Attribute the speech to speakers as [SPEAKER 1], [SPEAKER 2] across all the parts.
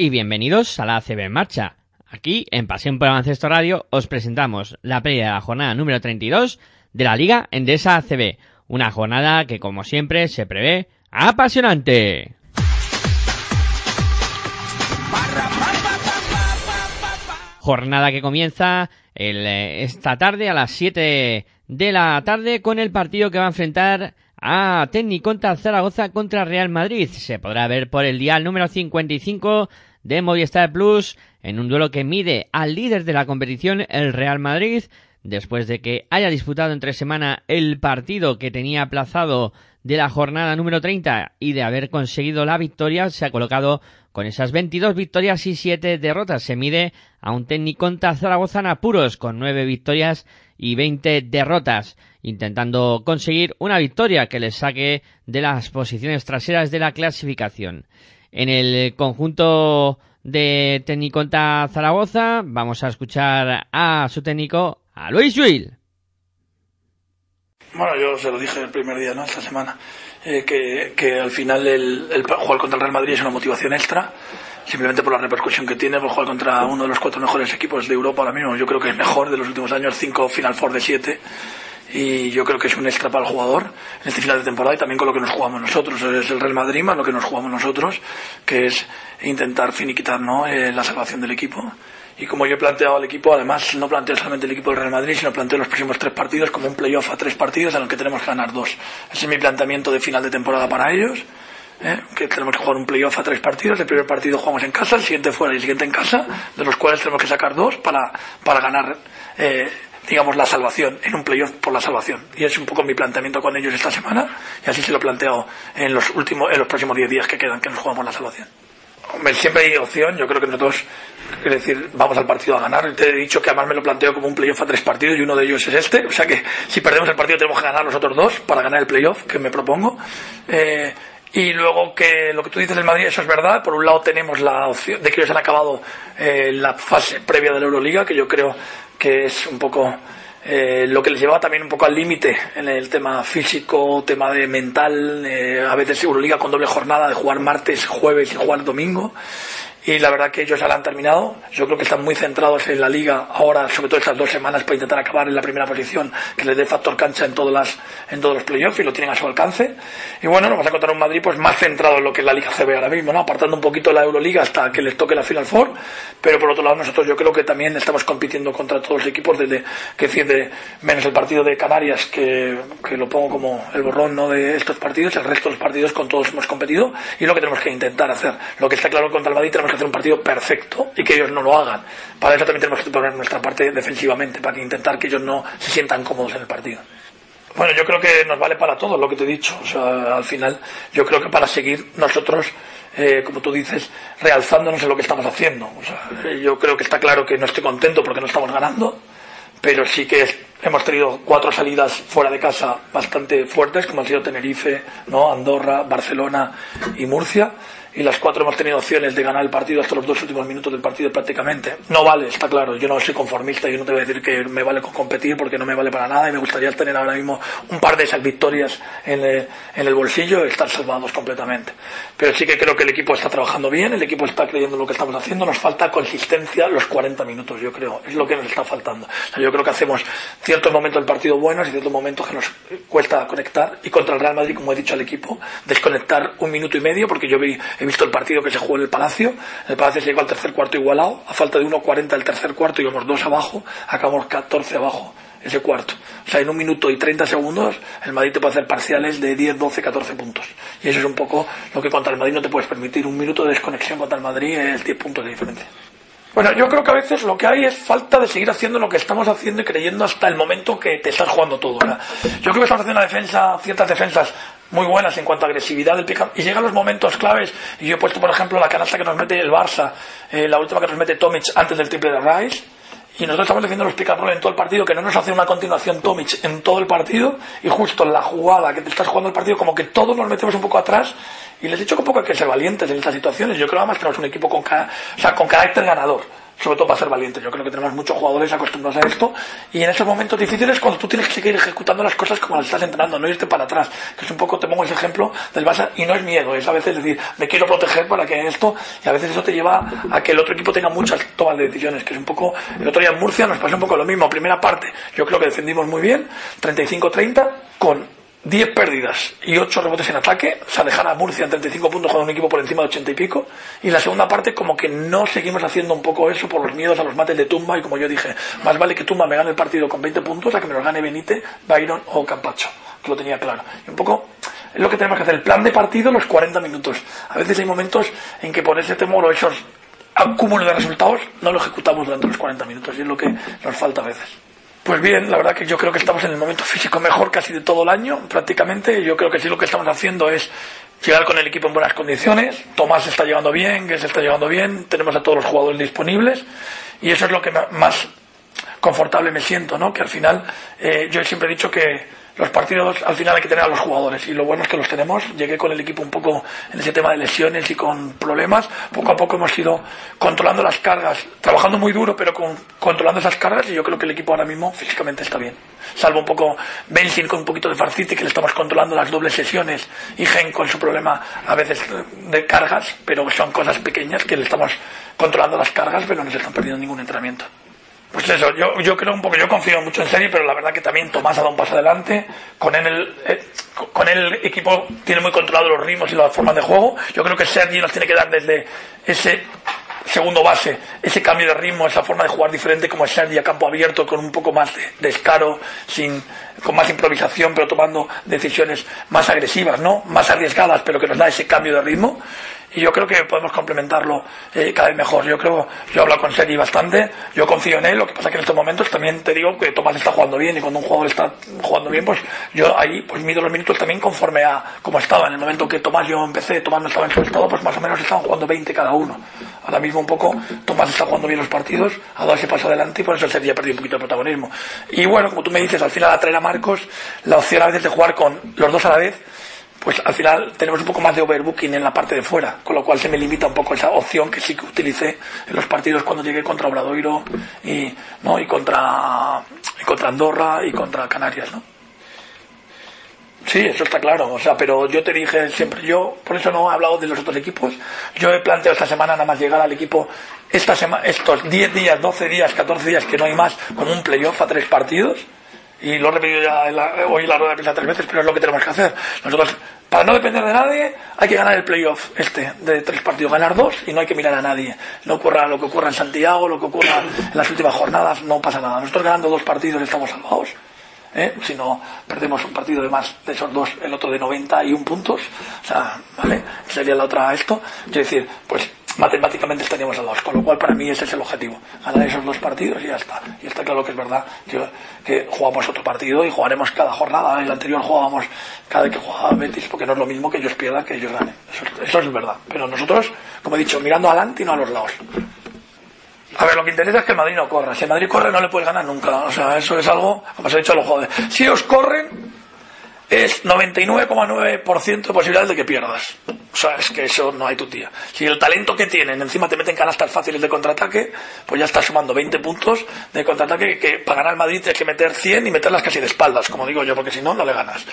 [SPEAKER 1] y bienvenidos a la ACB en marcha. Aquí, en Pasión por Baloncesto Radio, os presentamos la previa de la jornada número 32 de la Liga Endesa ACB. Una jornada que, como siempre, se prevé apasionante. Jornada que comienza el, eh, esta tarde a las 7 de la tarde con el partido que va a enfrentar a Contra Zaragoza contra Real Madrid. Se podrá ver por el dial número 55 de Movistar Plus en un duelo que mide al líder de la competición, el Real Madrid, después de que haya disputado entre semana el partido que tenía aplazado de la jornada número 30 y de haber conseguido la victoria, se ha colocado con esas 22 victorias y 7 derrotas. Se mide a un técnico Zaragoza en apuros con 9 victorias y 20 derrotas, intentando conseguir una victoria que les saque de las posiciones traseras de la clasificación. En el conjunto de Tecniconta Zaragoza vamos a escuchar a su técnico, a Luis Will.
[SPEAKER 2] Bueno, yo se lo dije el primer día, ¿no? Esta semana, eh, que, que, al final el, el, jugar contra el Real Madrid es una motivación extra, simplemente por la repercusión que tiene, por jugar contra uno de los cuatro mejores equipos de Europa ahora mismo. Yo creo que es mejor de los últimos años, cinco Final Four de siete y yo creo que es un extra para el jugador en este final de temporada y también con lo que nos jugamos nosotros. Es el Real Madrid más lo que nos jugamos nosotros, que es intentar finiquitar ¿no? Eh, la salvación del equipo. Y como yo he planteado al equipo, además no planteo solamente el equipo del Real Madrid, sino planteo los próximos tres partidos como un playoff a tres partidos en los que tenemos que ganar dos. Ese es mi planteamiento de final de temporada para ellos. ¿eh? que tenemos que jugar un playoff a tres partidos. El primer partido jugamos en casa, el siguiente fuera y el siguiente en casa, de los cuales tenemos que sacar dos para, para ganar eh, digamos, la salvación, en un playoff por la salvación. Y es un poco mi planteamiento con ellos esta semana, y así se lo planteo en los últimos, en los próximos 10 días que quedan, que nos jugamos la salvación. Hombre, siempre hay opción, yo creo que nosotros, es decir, vamos al partido a ganar. Te he dicho que además me lo planteo como un playoff a tres partidos y uno de ellos es este, o sea que si perdemos el partido tenemos que ganar los otros dos para ganar el playoff que me propongo. Eh, y luego que lo que tú dices del Madrid, eso es verdad. Por un lado tenemos la opción de que ellos han acabado eh, la fase previa de la Euroliga, que yo creo que es un poco eh, lo que les llevaba también un poco al límite en el tema físico, tema de mental, eh, a veces Euroliga con doble jornada de jugar martes, jueves y jugar domingo y la verdad que ellos ya la han terminado. Yo creo que están muy centrados en la liga ahora, sobre todo estas dos semanas, para intentar acabar en la primera posición, que les dé factor cancha en, todas las, en todos los playoffs y lo tienen a su alcance. Y bueno, nos vamos a encontrar un Madrid pues más centrado en lo que es la Liga CB ahora mismo, ¿no? apartando un poquito la Euroliga hasta que les toque la Final Four, pero por otro lado nosotros yo creo que también estamos compitiendo contra todos los equipos, desde que decir, menos el partido de Canarias, que, que lo pongo como el borrón ¿no? de estos partidos, el resto de los partidos con todos hemos competido y lo que tenemos que intentar hacer. Lo que está claro contra el Madrid tenemos que un partido perfecto y que ellos no lo hagan. Para eso también tenemos que poner nuestra parte defensivamente, para intentar que ellos no se sientan cómodos en el partido. Bueno, yo creo que nos vale para todo lo que te he dicho. O sea, al final, yo creo que para seguir nosotros, eh, como tú dices, realzándonos en lo que estamos haciendo. Yo creo que está claro que no estoy contento porque no estamos ganando, pero sí que hemos tenido cuatro salidas fuera de casa bastante fuertes, como han sido Tenerife, ¿no? Andorra, Barcelona y Murcia y las cuatro hemos tenido opciones de ganar el partido hasta los dos últimos minutos del partido prácticamente. No vale, está claro, yo no soy conformista, yo no te voy a decir que me vale con competir porque no me vale para nada y me gustaría tener ahora mismo un par de esas victorias en el, en el bolsillo y estar salvados completamente. Pero sí que creo que el equipo está trabajando bien, el equipo está creyendo en lo que estamos haciendo, nos falta consistencia los 40 minutos, yo creo, es lo que nos está faltando. yo creo que hacemos ciertos momentos del partido buenos y ciertos momentos que nos cuesta conectar y contra el Real Madrid, como he dicho al equipo, desconectar un minuto y medio porque yo vi, visto el partido que se jugó en el Palacio. el Palacio se llegó al tercer cuarto igualado. A falta de 1.40 el tercer cuarto, íbamos dos abajo. Acabamos 14 abajo ese cuarto. O sea, en un minuto y 30 segundos el Madrid te puede hacer parciales de 10, 12, 14 puntos. Y eso es un poco lo que contra el Madrid no te puedes permitir. Un minuto de desconexión contra el Madrid es 10 puntos de diferencia. Bueno, yo creo que a veces lo que hay es falta de seguir haciendo lo que estamos haciendo y creyendo hasta el momento que te estás jugando todo. Yo creo que estamos haciendo una defensa, ciertas defensas muy buenas en cuanto a agresividad del pick y llegan los momentos claves. Y yo he puesto por ejemplo la canasta que nos mete el Barça eh, la última que nos mete Tomic antes del triple de Rice y nosotros estamos haciendo los roll en todo el partido que no nos hace una continuación Tomic en todo el partido y justo en la jugada que te estás jugando el partido como que todos nos metemos un poco atrás y les he dicho que un poco hay que ser valientes en estas situaciones. Yo creo además que tenemos un equipo con, o sea, con carácter ganador sobre todo para ser valiente. Yo creo que tenemos muchos jugadores acostumbrados a esto y en esos momentos difíciles cuando tú tienes que seguir ejecutando las cosas como las estás entrenando, no irte para atrás, que es un poco, te pongo ese ejemplo del Barça y no es miedo, es a veces decir, me quiero proteger para que esto y a veces eso te lleva a que el otro equipo tenga muchas tomas de decisiones, que es un poco, el otro día en Murcia nos pasó un poco lo mismo, primera parte, yo creo que defendimos muy bien, 35-30 con 10 pérdidas y 8 rebotes en ataque, o sea, dejar a Murcia en 35 puntos con un equipo por encima de 80 y pico. Y la segunda parte, como que no seguimos haciendo un poco eso por los miedos a los mates de Tumba. Y como yo dije, más vale que Tumba me gane el partido con 20 puntos a que me lo gane Benítez, Byron o Campacho, que lo tenía claro. Y un poco es lo que tenemos que hacer, el plan de partido, los 40 minutos. A veces hay momentos en que por ese temor o esos acúmulos de resultados no lo ejecutamos durante los 40 minutos y es lo que nos falta a veces. Pues bien, la verdad que yo creo que estamos en el momento físico mejor casi de todo el año, prácticamente. Yo creo que sí lo que estamos haciendo es llegar con el equipo en buenas condiciones. Tomás está llegando bien, que está llegando bien, tenemos a todos los jugadores disponibles y eso es lo que más confortable me siento, ¿no? Que al final eh, yo siempre he dicho que los partidos al final hay que tener a los jugadores y lo bueno es que los tenemos. Llegué con el equipo un poco en ese tema de lesiones y con problemas. Poco a poco hemos ido controlando las cargas, trabajando muy duro, pero con, controlando esas cargas y yo creo que el equipo ahora mismo físicamente está bien. Salvo un poco Benzin con un poquito de farcite que le estamos controlando las dobles sesiones y Gen con su problema a veces de cargas, pero son cosas pequeñas que le estamos controlando las cargas, pero no se están perdiendo ningún entrenamiento. Pues eso, yo, yo creo un poco, yo confío mucho en Sergi, pero la verdad que también Tomás ha dado un paso adelante. Con él, el, eh, con él el equipo tiene muy controlado los ritmos y las formas de juego. Yo creo que Sergi nos tiene que dar desde ese segundo base, ese cambio de ritmo, esa forma de jugar diferente como es Sergi a campo abierto, con un poco más de descaro, sin, con más improvisación, pero tomando decisiones más agresivas, ¿no? Más arriesgadas, pero que nos da ese cambio de ritmo y yo creo que podemos complementarlo eh, cada vez mejor. Yo creo, yo he hablado con Sergi bastante, yo confío en él, lo que pasa que en estos momentos también te digo que Tomás está jugando bien y cuando un jugador está jugando bien, pues yo ahí pues mido los minutos también conforme a cómo estaba. En el momento que Tomás yo empecé, Tomás no estaba en su estado, pues más o menos estaban jugando 20 cada uno. Ahora mismo un poco Tomás está jugando bien los partidos, ha dado ese paso adelante y por eso Sergi ha perdido un poquito de protagonismo. Y bueno, como tú me dices, al final a traer a Marcos, la opción a veces de jugar con los dos a la vez, pues al final tenemos un poco más de overbooking en la parte de fuera, con lo cual se me limita un poco esa opción que sí que utilicé en los partidos cuando llegué contra Obradoiro y, ¿no? y, contra, y contra Andorra y contra Canarias. ¿no? Sí, eso está claro, o sea, pero yo te dije siempre, yo por eso no he hablado de los otros equipos, yo he planteado esta semana nada más llegar al equipo, esta estos 10 días, 12 días, 14 días que no hay más, con un playoff a tres partidos, y lo he repetido ya hoy en la rueda de prensa tres veces, pero es lo que tenemos que hacer. Nosotros, para no depender de nadie, hay que ganar el playoff este de tres partidos, ganar dos y no hay que mirar a nadie. No ocurra lo que ocurra en Santiago, lo que ocurra en las últimas jornadas, no pasa nada. Nosotros ganando dos partidos estamos salvados. ¿eh? Si no perdemos un partido de más de esos dos, el otro de 91 puntos, o sea, ¿vale? Sería la otra esto. Es decir, pues matemáticamente estaríamos a dos. Con lo cual, para mí ese es el objetivo. Ganar esos dos partidos y ya está. Y está claro que es verdad que, que jugamos otro partido y jugaremos cada jornada. El anterior jugábamos cada vez que jugaba Betis, porque no es lo mismo que ellos pierdan que ellos ganen. Eso, es verdad. Pero nosotros, como he dicho, mirando adelante y no a los lados. A ver, lo que interesa es que el Madrid no corra. Si el Madrid corre, no le puedes ganar nunca. O sea, eso es algo, como se ha dicho a los jugadores. Si os corren, es 99,9% de posibilidades de que pierdas. O sea, es que eso no hay tu tía. Si el talento que tienen, encima te meten canastas fáciles de contraataque, pues ya estás sumando 20 puntos de contraataque que para ganar Madrid tienes que meter 100 y meterlas casi de espaldas, como digo yo, porque si no, no le ganas.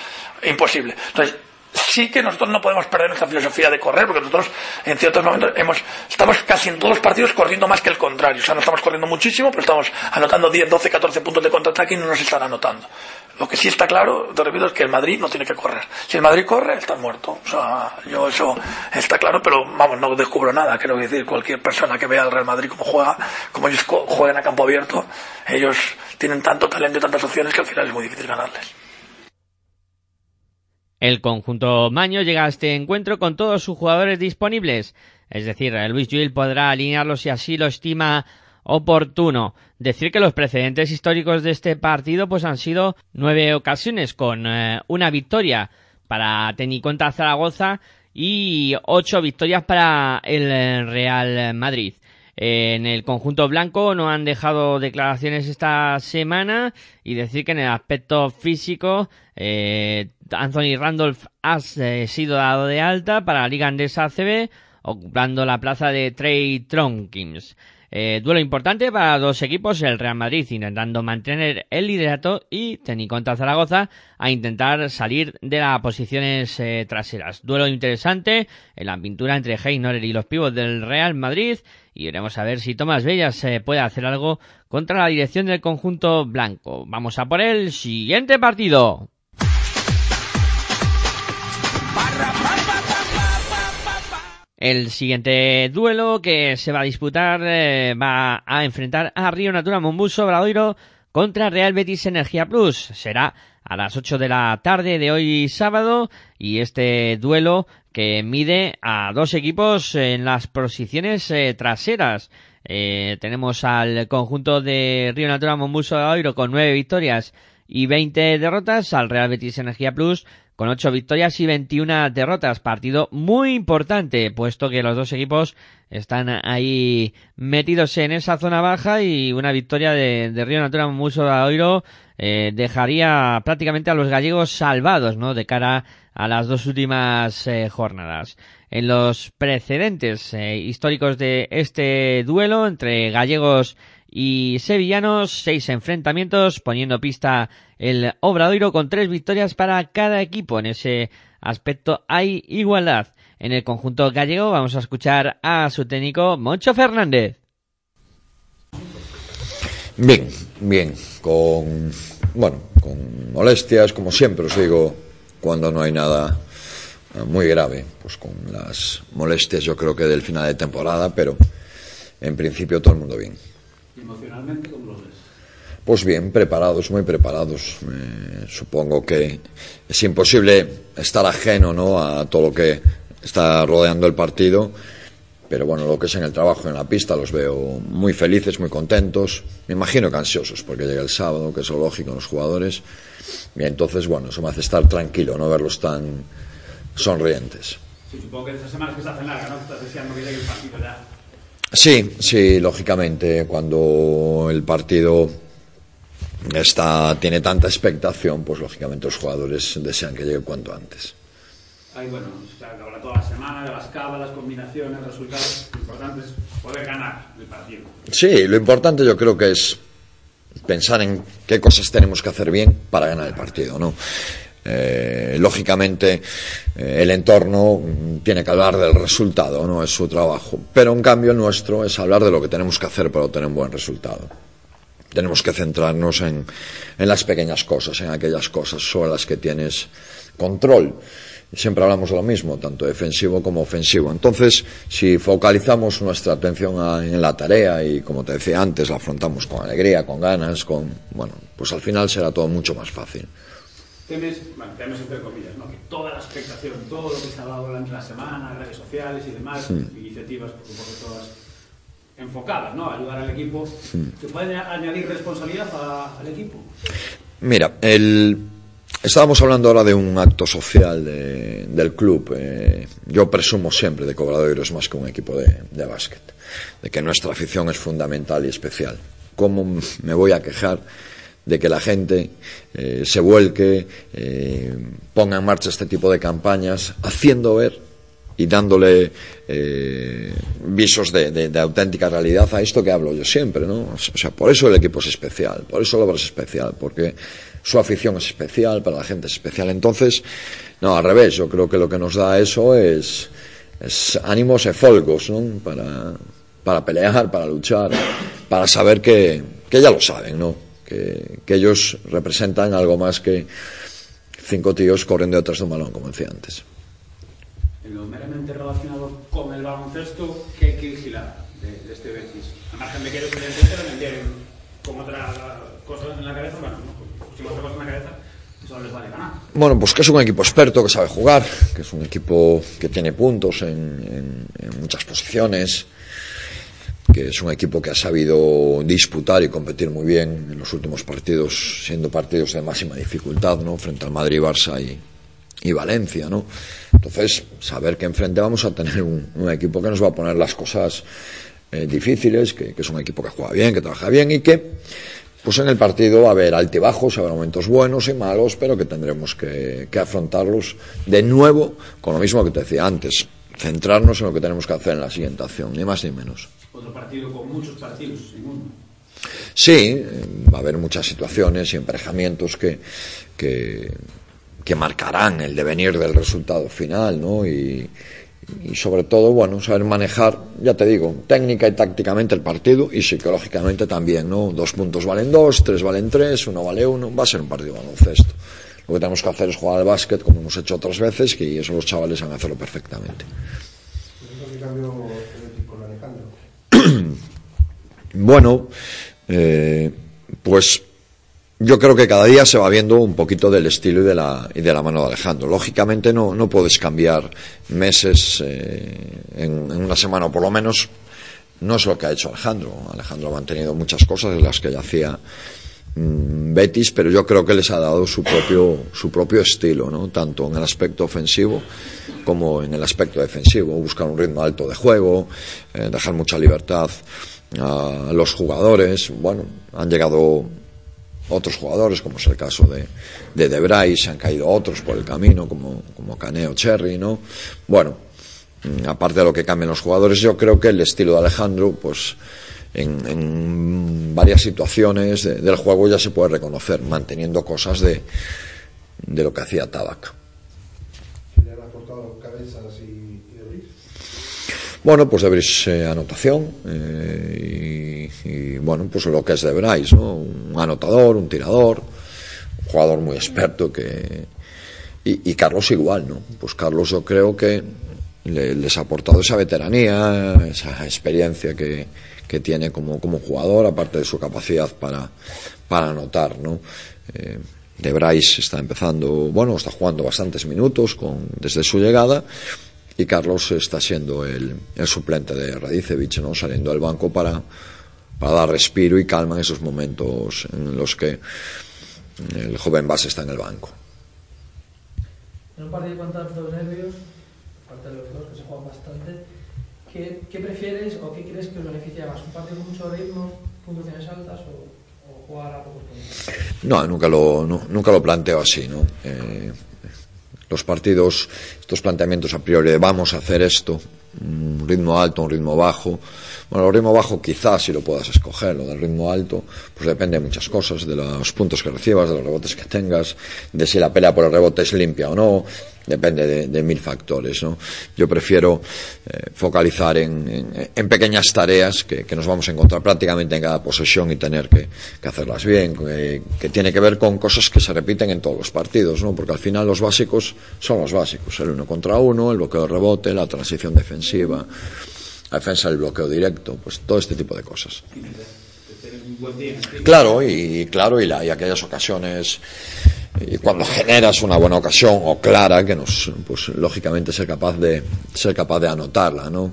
[SPEAKER 2] Imposible. Entonces, sí que nosotros no podemos perder nuestra filosofía de correr, porque nosotros en ciertos momentos hemos, estamos casi en todos los partidos corriendo más que el contrario. O sea, no estamos corriendo muchísimo, pero estamos anotando 10, 12, 14 puntos de contraataque y no nos están anotando. Lo que sí está claro, te repito, es que el Madrid no tiene que correr. Si el Madrid corre, está muerto. O sea, yo eso está claro, pero vamos, no descubro nada. Quiero decir, cualquier persona que vea al Real Madrid como juega, como ellos juegan a campo abierto, ellos tienen tanto talento y tantas opciones que al final es muy difícil ganarles.
[SPEAKER 1] El conjunto Maño llega a este encuentro con todos sus jugadores disponibles. Es decir, Luis Gil podrá alinearlos si así lo estima oportuno. Decir que los precedentes históricos de este partido pues han sido nueve ocasiones con eh, una victoria para Teniconta Zaragoza y ocho victorias para el Real Madrid. En el conjunto blanco no han dejado declaraciones esta semana y decir que en el aspecto físico eh, Anthony Randolph ha eh, sido dado de alta para la Liga Andesa ACB ocupando la plaza de Trey Tronkins. Eh, duelo importante para dos equipos, el Real Madrid intentando mantener el liderato y contra Zaragoza a intentar salir de las posiciones eh, traseras. Duelo interesante en la pintura entre Heiner y los pibos del Real Madrid y veremos a ver si Tomás Bellas eh, puede hacer algo contra la dirección del conjunto blanco. Vamos a por el siguiente partido. El siguiente duelo que se va a disputar eh, va a enfrentar a Río Natura Mombuso Bradoiro contra Real Betis Energía Plus. Será a las 8 de la tarde de hoy sábado y este duelo que mide a dos equipos en las posiciones eh, traseras. Eh, tenemos al conjunto de Río Natura Mombuso Bradoiro con nueve victorias y 20 derrotas, al Real Betis Energía Plus con 8 victorias y 21 derrotas. Partido muy importante, puesto que los dos equipos están ahí metidos en esa zona baja y una victoria de, Río Natura Muso Oiro eh, dejaría prácticamente a los gallegos salvados, ¿no? De cara a las dos últimas eh, jornadas. En los precedentes eh, históricos de este duelo entre gallegos y sevillanos, seis enfrentamientos, poniendo pista el Obradoiro con tres victorias para cada equipo. En ese aspecto hay igualdad. En el conjunto gallego vamos a escuchar a su técnico Moncho Fernández.
[SPEAKER 3] Bien, bien, con bueno, con molestias, como siempre os digo, cuando no hay nada muy grave, pues con las molestias yo creo que del final de temporada, pero en principio todo el mundo bien.
[SPEAKER 4] ¿Emocionalmente cómo lo ves?
[SPEAKER 3] Pues bien, preparados, muy preparados. Eh, supongo que es imposible estar ajeno ¿no? a todo lo que está rodeando el partido, pero bueno, lo que es en el trabajo, en la pista, los veo muy felices, muy contentos, me imagino que ansiosos, porque llega el sábado, que es lo lógico en los jugadores, y entonces, bueno, eso me hace estar tranquilo, no verlos tan sonrientes.
[SPEAKER 4] Sí, supongo que esas semanas que se hacen largas, ¿no? Estás deseando que llegue el partido ya.
[SPEAKER 3] Sí, sí, lógicamente, cuando el partido está, tiene tanta expectación, pues lógicamente los jugadores desean que llegue cuanto antes.
[SPEAKER 4] Ahí, bueno, se acabará toda la semana de las cábalas, combinaciones, resultados. Lo importante es poder ganar el partido.
[SPEAKER 3] Sí, lo importante yo creo que es pensar en qué cosas tenemos que hacer bien para ganar el partido, ¿no? Eh, lógicamente eh, el entorno tiene que hablar del resultado, no es su trabajo. Pero en cambio nuestro es hablar de lo que tenemos que hacer para obtener un buen resultado. Tenemos que centrarnos en, en las pequeñas cosas, en aquellas cosas sobre las que tienes control. Siempre hablamos de lo mismo, tanto defensivo como ofensivo. Entonces, si focalizamos nuestra atención en la tarea y, como te decía antes, la afrontamos con alegría, con ganas, con, bueno, pues al final será todo mucho más fácil
[SPEAKER 4] temes, bueno, temes entre comillas, ¿no? que toda la expectación, todo lo que se ha hablado durante la semana, redes sociales y demás, iniciativas, por supuesto, todas enfocadas, ¿no? A ayudar al equipo, ¿se puede añadir responsabilidad al equipo?
[SPEAKER 3] Mira, el, estábamos hablando ahora de un acto social de, del club. Eh, yo presumo siempre de Cobradoiros más que un equipo de, de básquet, de que nuestra afición es fundamental y especial. ¿Cómo me voy a quejar? De que la gente eh, se vuelque, eh, ponga en marcha este tipo de campañas, haciendo ver y dándole eh, visos de, auténtica realidad a esto que hablo yo siempre, ¿no? O sea, por eso el equipo es especial, por eso obra es especial, porque su afición es especial, para la gente es especial. Entonces, no, al revés, yo creo que lo que nos da eso es, es ánimos e folgos, ¿no? Para, para pelear, para luchar, para saber que, que ya lo saben, ¿no? Que, que ellos representan algo más que cinco tíos corriendo detrás de un balón, como decía antes.
[SPEAKER 4] En lo meramente relacionado con el baloncesto, ¿qué hay que vigilar de, de este Betis? A margen de que ellos evidentemente como otra cosa en la cabeza, bueno, ¿no? si otra cosa en la cabeza, eso les vale ganar.
[SPEAKER 3] Bueno, pues que es un equipo experto, que sabe jugar, que es un equipo que tiene puntos en, en, en muchas posiciones, que es un equipo que ha sabido disputar y competir muy bien en los últimos partidos, siendo partidos de máxima dificultad, ¿no? Frente al Madrid, Barça y, y Valencia, ¿no? Entonces, saber que enfrente vamos a tener un, equipo que nos va a poner las cosas eh, difíciles, que, que, es un equipo que juega bien, que trabaja bien y que, pues en el partido va a haber altibajos, habrá momentos buenos y malos, pero que tendremos que, que afrontarlos de nuevo con lo mismo que te decía antes, centrarnos en lo que tenemos que hacer en la siguiente acción, ni más ni menos.
[SPEAKER 4] Otro partido con muchos partidos en uno.
[SPEAKER 3] Sí, va a haber muchas situaciones y emparejamientos que, que, que marcarán el devenir del resultado final, ¿no? Y, y sobre todo, bueno, saber manejar, ya te digo, técnica y tácticamente el partido y psicológicamente también, ¿no? Dos puntos valen dos, tres valen tres, uno vale uno, va a ser un partido de baloncesto. Lo que tenemos que hacer es jugar al básquet como hemos hecho otras veces y eso los chavales van a hacerlo perfectamente. Bueno, eh, pues yo creo que cada día se va viendo un poquito del estilo y de la, y de la mano de Alejandro. Lógicamente no, no puedes cambiar meses eh, en, una semana, o por lo menos no es lo que ha hecho Alejandro. Alejandro ha mantenido muchas cosas de las que ya hacía mmm, Betis, pero yo creo que les ha dado su propio, su propio estilo, ¿no? tanto en el aspecto ofensivo como en el aspecto defensivo. Buscar un ritmo alto de juego, eh, dejar mucha libertad a los jugadores. Bueno, han llegado otros jugadores, como es el caso de, de Debray, se han caído otros por el camino, como, como Caneo Cherry, ¿no? Bueno, mm, aparte de lo que cambian los jugadores, yo creo que el estilo de Alejandro, pues en, en varias situaciones de, del juego ya se puede reconocer, manteniendo cosas de, de lo que hacía Tabac. Bueno, pois pues, deberes eh, anotación eh, e, bueno, pois pues, lo que es deberais, ¿no? un anotador, un tirador, un jugador moi experto que... E, y, Carlos igual, ¿no? Pois pues Carlos eu creo que le, les ha aportado esa veteranía, esa experiencia que, que tiene como, como jugador, aparte de su capacidad para, para anotar, ¿no? Eh, de Brais está empezando, bueno, está jugando bastantes minutos con, desde su llegada y Carlos está siendo el, el suplente de Radicevic, ¿no? Saliendo del banco para, para dar respiro y calma en esos momentos en los que el joven base está en el banco.
[SPEAKER 5] En un partido con tantos nervios, aparte de los dos que se juegan bastante, ¿qué, qué prefieres o qué crees que os beneficia más? ¿Un partido con mucho ritmo, puntuaciones altas o, o jugar a pocos puntos?
[SPEAKER 3] No, nunca lo, no, nunca lo planteo así, ¿no? Eh, los partidos, estos planteamientos a priori vamos a hacer esto, un ritmo alto, un ritmo bajo. Bueno, el ritmo bajo quizás si lo puedas escoger, lo del ritmo alto, pues depende de muchas cosas, de los puntos que recibas, de los rebotes que tengas, de si la pelea por el rebote es limpia o no, depende de, mil factores, ¿no? Yo prefiero eh, focalizar en, en, en, pequeñas tareas que, que, nos vamos a encontrar prácticamente en cada posesión y tener que, que hacerlas bien, que, que, tiene que ver con cosas que se repiten en todos los partidos, ¿no? Porque al final los básicos son los básicos, el uno contra uno, el bloqueo de rebote, la transición defensiva, la defensa del bloqueo directo, pues todo este tipo de cosas. Claro, y claro, y, la, y aquellas ocasiones y cuando generas una buena ocasión o clara que nos pues lógicamente ser capaz de ser capaz de anotarla no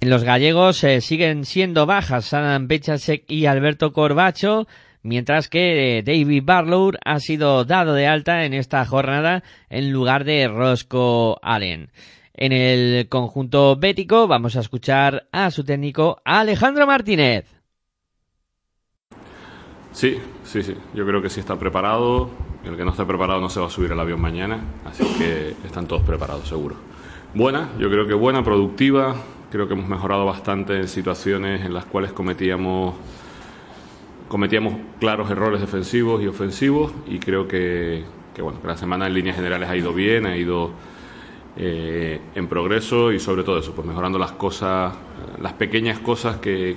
[SPEAKER 1] los gallegos eh, siguen siendo bajas Adam Pechasek y Alberto Corbacho mientras que eh, David Barlow ha sido dado de alta en esta jornada en lugar de Roscoe Allen en el conjunto bético vamos a escuchar a su técnico Alejandro Martínez
[SPEAKER 6] Sí, sí, sí. Yo creo que sí está preparado. El que no esté preparado no se va a subir al avión mañana. Así que están todos preparados, seguro. Buena, yo creo que buena, productiva. Creo que hemos mejorado bastante en situaciones en las cuales cometíamos cometíamos claros errores defensivos y ofensivos y creo que, que bueno, que la semana en líneas generales ha ido bien, ha ido eh, en progreso y sobre todo eso, pues mejorando las cosas, las pequeñas cosas que,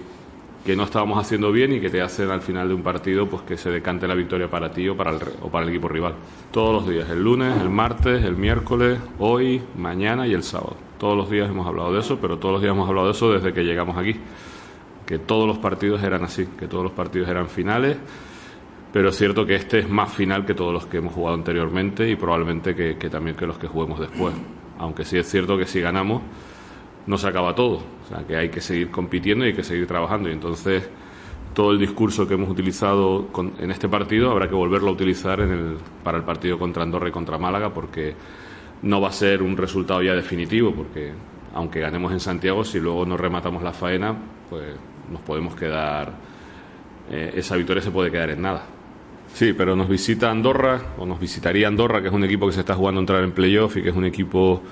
[SPEAKER 6] no estábamos haciendo bien y que te hacen al final de un partido pues que se decante la victoria para ti o para el, o para el equipo rival. Todos los días, el lunes, el martes, el miércoles, hoy, mañana y el sábado. Todos los días hemos hablado de eso, pero todos los días hemos hablado de eso desde que llegamos aquí. Que todos los partidos eran así, que todos los partidos eran finales, pero es cierto que este es más final que todos los que hemos jugado anteriormente y probablemente que también que los que juguemos después. Aunque sí es cierto que si ganamos no se acaba todo. O sea, que hay que seguir compitiendo y hay que seguir trabajando. Y entonces, todo el discurso que hemos utilizado en este partido habrá que volverlo a utilizar en el, para el partido contra Andorra y contra Málaga, porque no va a ser un resultado ya definitivo, porque aunque ganemos en Santiago, si luego no rematamos la faena, pues nos podemos quedar. Eh, esa victoria se puede quedar en nada. Sí, pero nos visita Andorra, o nos visitaría Andorra, que es un equipo que se está jugando a entrar en playoff y que es un equipo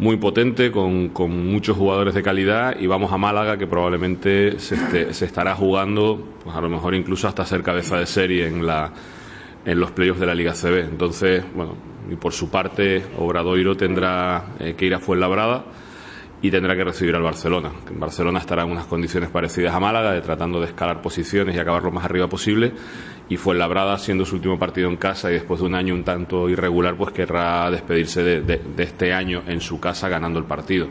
[SPEAKER 6] muy potente, con, con, muchos jugadores de calidad, y vamos a Málaga, que probablemente se, este, se estará jugando, pues a lo mejor incluso hasta ser cabeza de serie en, la, en los playoffs de la Liga CB. Entonces, bueno, y por su parte, Obradoiro tendrá eh, que ir a Fuenlabrada y tendrá que recibir al Barcelona. En Barcelona estará en unas condiciones parecidas a Málaga, de tratando de escalar posiciones y acabar lo más arriba posible. Y fue labrada siendo su último partido en casa y después de un año un tanto irregular, pues querrá despedirse de, este año en su casa ganando el partido.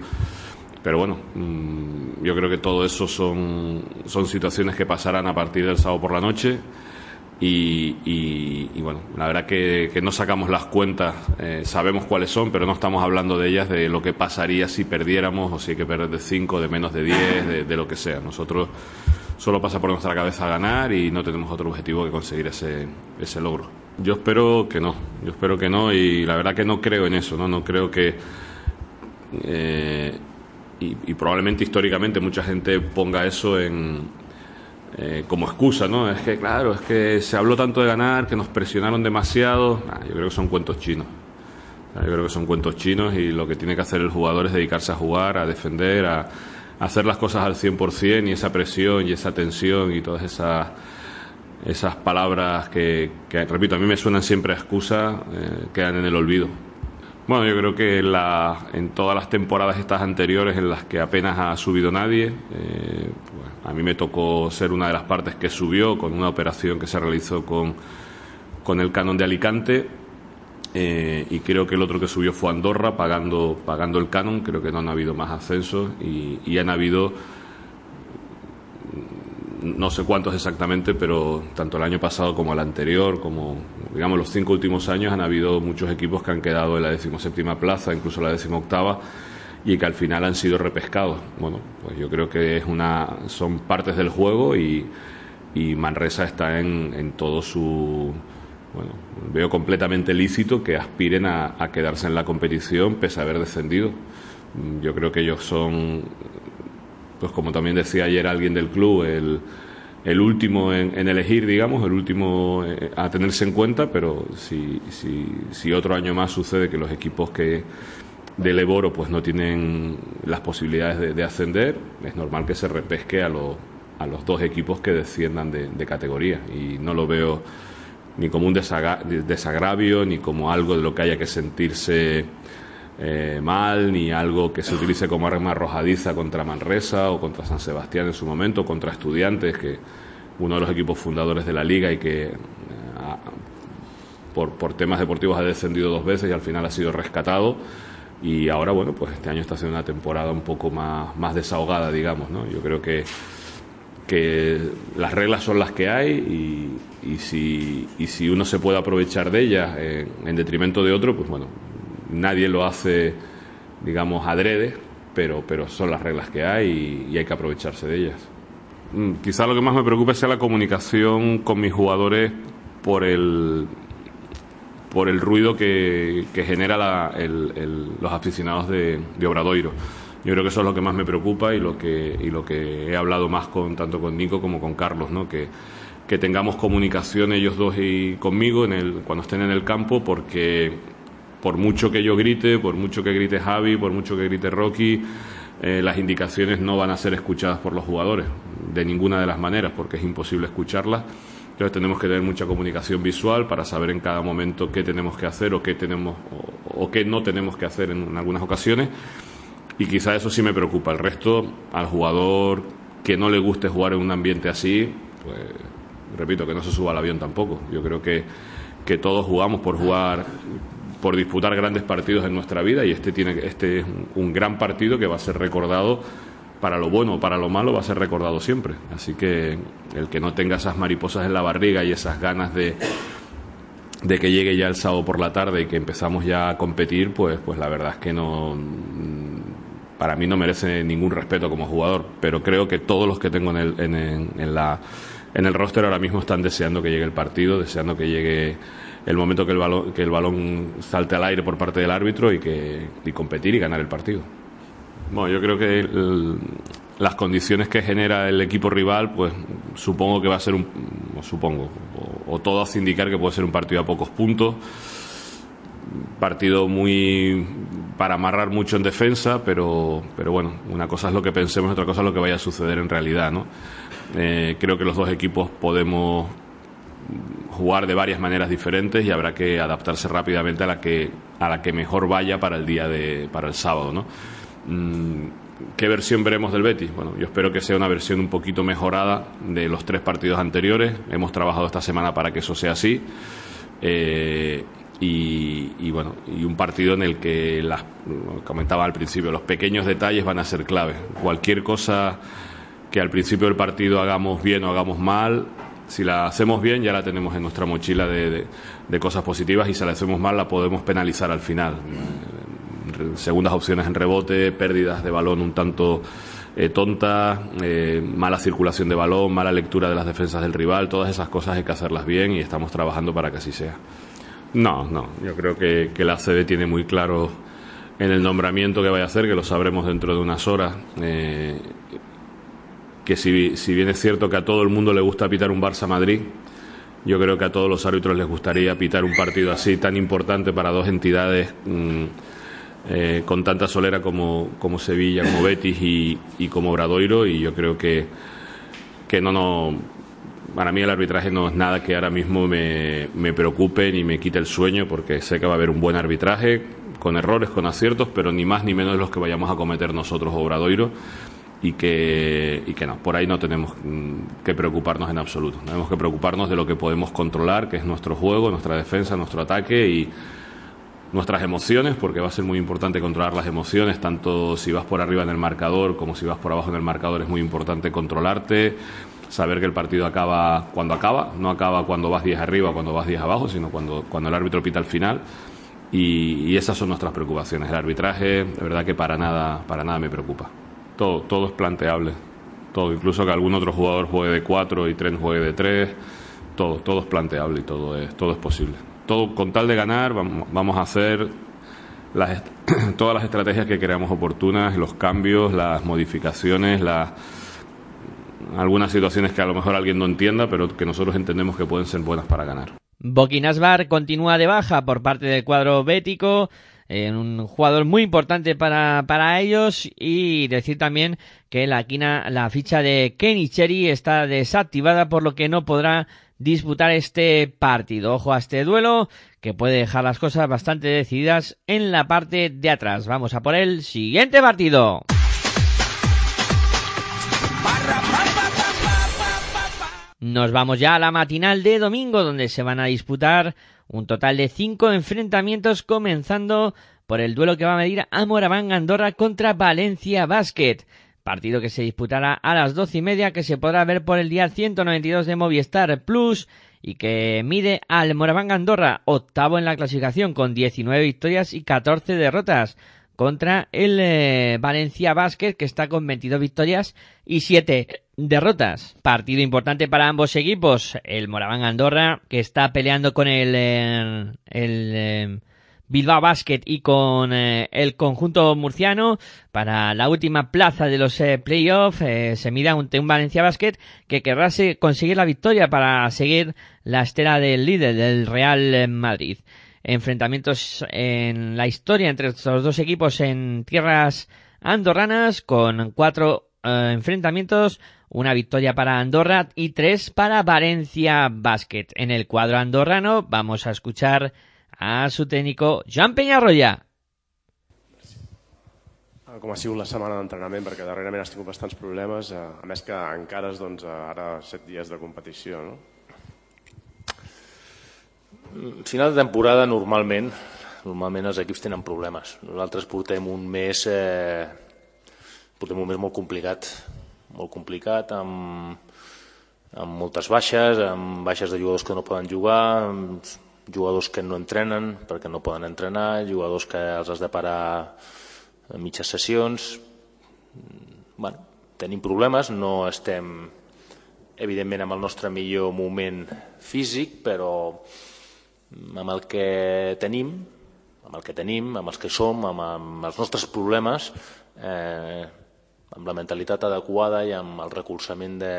[SPEAKER 6] Pero bueno, mm, yo creo que todo eso son, son situaciones que pasarán a partir del sábado por la noche. Y, bueno, la verdad que, no sacamos las cuentas, eh, sabemos cuáles son, pero no estamos hablando de ellas, de lo que pasaría si perdiéramos o si hay que perder de 5, de menos de 10, de, lo que sea. Nosotros solo pasa por nuestra cabeza ganar y no tenemos otro objetivo que conseguir ese, ese logro. Yo espero que no, yo espero que no y la verdad que no creo en eso, no, no creo que... Eh, y probablemente históricamente mucha gente ponga eso en, eh, como excusa, ¿no? Es que, claro, es que se habló tanto de ganar, que nos presionaron demasiado. yo creo que son cuentos chinos. Yo creo que son cuentos chinos y lo que tiene que hacer el jugador es dedicarse a jugar, a defender, a, hacer las cosas al 100% y esa presión y esa tensión y todas esas, esas palabras que, repito, a mí me suenan siempre a excusa, eh, quedan en el olvido. Bueno, yo creo que la, en todas las temporadas estas anteriores en las que apenas ha subido nadie, eh, pues, a mí me tocó ser una de las partes que subió con una operación que se realizó con, con el canon de Alicante eh, y creo que el otro que subió fue Andorra pagando, pagando el canon, creo que no han habido más ascensos y, y han habido no sé cuántos exactamente, pero tanto el año pasado como el anterior, como digamos los cinco últimos años, han habido muchos equipos que han quedado en la decimoséptima plaza, incluso la decimoctava, y que al final han sido repescados. Bueno, pues yo creo que es una, son partes del juego y, y Manresa está en, en todo su bueno, veo completamente lícito que aspiren a, quedarse en la competición pese a haber descendido. Yo creo que ellos son pues como también decía ayer alguien del club, el, último en, elegir, digamos, el último eh, a tenerse en cuenta, pero si, otro año más sucede que los equipos que del Eboro pues no tienen las posibilidades de, ascender, es normal que se repesque a, los a los dos equipos que desciendan de, de, categoría y no lo veo ni como un desagravio ni como algo de lo que haya que sentirse eh, mal, ni algo que se utilice como arma arrojadiza contra Manresa o contra San Sebastián en su momento, contra Estudiantes, que uno de los equipos fundadores de la liga y que eh, por, por temas deportivos ha descendido dos veces y al final ha sido rescatado. Y ahora, bueno, pues este año está siendo una temporada un poco más, más desahogada, digamos, ¿no? Yo creo que, que las reglas son las que hay y, y, si, y si uno se puede aprovechar de ellas en detrimento de otro, pues bueno, nadie lo hace, digamos, adrede, pero, pero son las reglas que hay y, hay que aprovecharse de ellas. Mm, quizá lo que más me preocupa sea la comunicación con mis jugadores por el por el ruido que, que genera la, los aficionados de, de, Obradoiro. Yo creo que eso es lo que más me preocupa y lo que, y lo que he hablado más con tanto con Nico como con Carlos, ¿no? que, que tengamos comunicación ellos dos y conmigo en el, cuando estén en el campo, porque por mucho que yo grite, por mucho que grite Javi, por mucho que grite Rocky, eh, las indicaciones no van a ser escuchadas por los jugadores de ninguna de las maneras, porque es imposible escucharlas. Entonces tenemos que tener mucha comunicación visual para saber en cada momento qué tenemos que hacer o qué tenemos o, qué no tenemos que hacer en, algunas ocasiones. Y quizá eso sí me preocupa. El resto, al jugador que no le guste jugar en un ambiente así, pues repito, que no se suba al avión tampoco. Yo creo que, que todos jugamos por jugar por disputar grandes partidos en nuestra vida y este, tiene, este es un gran partido que va a ser recordado para lo bueno o para lo malo va a ser recordado siempre. Así que el que no tenga esas mariposas en la barriga y esas ganas de, de que llegue ya el sábado por la tarde y que empezamos ya a competir, pues, pues la verdad es que no para mí no merece ningún respeto como jugador, pero creo que todos los que tengo en el, en, en la, en el roster ahora mismo están deseando que llegue el partido, deseando que llegue el momento que el balón, que el balón salte al aire por parte del árbitro y, que, y competir y ganar el partido. Bueno, yo creo que las condiciones que genera el equipo rival, pues supongo que va a ser un, o supongo, o, todo hace indicar que puede ser un partido a pocos puntos. partido muy para amarrar mucho en defensa, pero, pero bueno, una cosa es lo que pensemos, otra cosa es lo que vaya a suceder en realidad, ¿no? Eh, creo que los dos equipos podemos jugar de varias maneras diferentes y habrá que adaptarse rápidamente a la que a la que mejor vaya para el día de para el sábado, ¿no? Mm, ¿Qué versión veremos del Betis? Bueno, yo espero que sea una versión un poquito mejorada de los tres partidos anteriores. Hemos trabajado esta semana para que eso sea así. Eh, y, bueno, y un partido en el que, las, comentaba al principio, los pequeños detalles van a ser clave. Cualquier cosa que al principio del partido hagamos bien o hagamos mal, si la hacemos bien ya la tenemos en nuestra mochila de, cosas positivas y si la hacemos mal la podemos penalizar al final. Segundas opciones en rebote, pérdidas de balón un tanto eh, tontas, eh, mala circulación de balón, mala lectura de las defensas del rival, todas esas cosas hay que hacerlas bien y estamos trabajando para que así sea. No, no. Yo creo que, la CB tiene muy claro en el nombramiento que vaya a hacer, que lo sabremos dentro de unas horas. Eh, que si, si, bien es cierto que a todo el mundo le gusta pitar un Barça Madrid, yo creo que a todos los árbitros les gustaría pitar un partido así tan importante para dos entidades mm, eh, con tanta solera como, como Sevilla, como Betis y, y como Bradoiro. Y yo creo que, que no, no para mí el arbitraje no es nada que ahora mismo me, me, preocupe ni me quite el sueño, porque sé que va a haber un buen arbitraje, con errores, con aciertos, pero ni más ni menos de los que vayamos a cometer nosotros, Obradoiro, y que, y que no, por ahí no tenemos mm, que preocuparnos en absoluto. Tenemos que preocuparnos de lo que podemos controlar, que es nuestro juego, nuestra defensa, nuestro ataque y nuestras emociones, porque va a ser muy importante controlar las emociones, tanto si vas por arriba en el marcador como si vas por abajo en el marcador, es muy importante controlarte saber que el partido acaba cuando acaba, no acaba cuando vas 10 arriba cuando vas 10 abajo, sino cuando, cuando el árbitro pita al final. Y, esas son nuestras preocupaciones. El arbitraje, de verdad que para nada, para nada me preocupa. Todo, todo es planteable. Todo, incluso que algún otro jugador juegue de 4 y Tren juegue de 3, todo, todo es planteable y todo es, todo es posible. Todo con tal de ganar, vamos, a hacer todas las estrategias que creamos oportunas, los cambios, las modificaciones, algunas situaciones que a lo mejor alguien no entienda, pero que nosotros entendemos que pueden ser buenas para ganar.
[SPEAKER 1] Boquinasbar continúa de baja por parte del cuadro bético, eh, un jugador muy importante para, para ellos y decir también que la, quina, la ficha de Kenny Cherry está desactivada por lo que no podrá disputar este partido. Ojo a este duelo que puede dejar las cosas bastante decididas en la parte de atrás. Vamos a por el siguiente partido. Nos vamos ya a la matinal de domingo donde se van a disputar un total de cinco enfrentamientos comenzando por el duelo que va a medir a Moraván Andorra contra Valencia Basket. Partido que se disputará a las doce y media que se podrá ver por el día 192 de Movistar Plus y que mide al Moraván Andorra octavo en la clasificación con 19 victorias y 14 derrotas contra el eh, Valencia Basket que está con 22 victorias y 7 derrotas. Partido importante para ambos equipos. El Moraván Andorra que está peleando con el, eh, el eh, Bilbao Basket y con el conjunto murciano para la última plaza de los playoffs. se mira ante un Valencia Basket que querrá conseguir la victoria para seguir la estela del líder del Real Madrid enfrentamientos en la historia entre estos dos equipos en tierras andorranas con cuatro eh, enfrentamientos, una victoria para Andorra y tres para Valencia Basket. En el cuadro andorrano vamos a escuchar a su técnico Joan Peñarroya.
[SPEAKER 7] com ha sigut la setmana d'entrenament, perquè darrerament has tingut bastants problemes, eh, a més que encara és doncs, ara set dies de competició. No?
[SPEAKER 8] Final de temporada normalment normalment els equips tenen problemes. Nosaltres portem un mes eh, portem un mes molt complicat, molt complicat amb, amb moltes baixes, amb baixes de jugadors que no poden jugar, amb jugadors que no entrenen perquè no poden entrenar, jugadors que els has de parar a mitges sessions. Bueno, tenim problemes, no estem evidentment amb el nostre millor moment físic, però amb el que tenim, amb el que tenim, amb els que som, amb, amb els nostres problemes, eh, amb la mentalitat adequada i amb el recolzament de,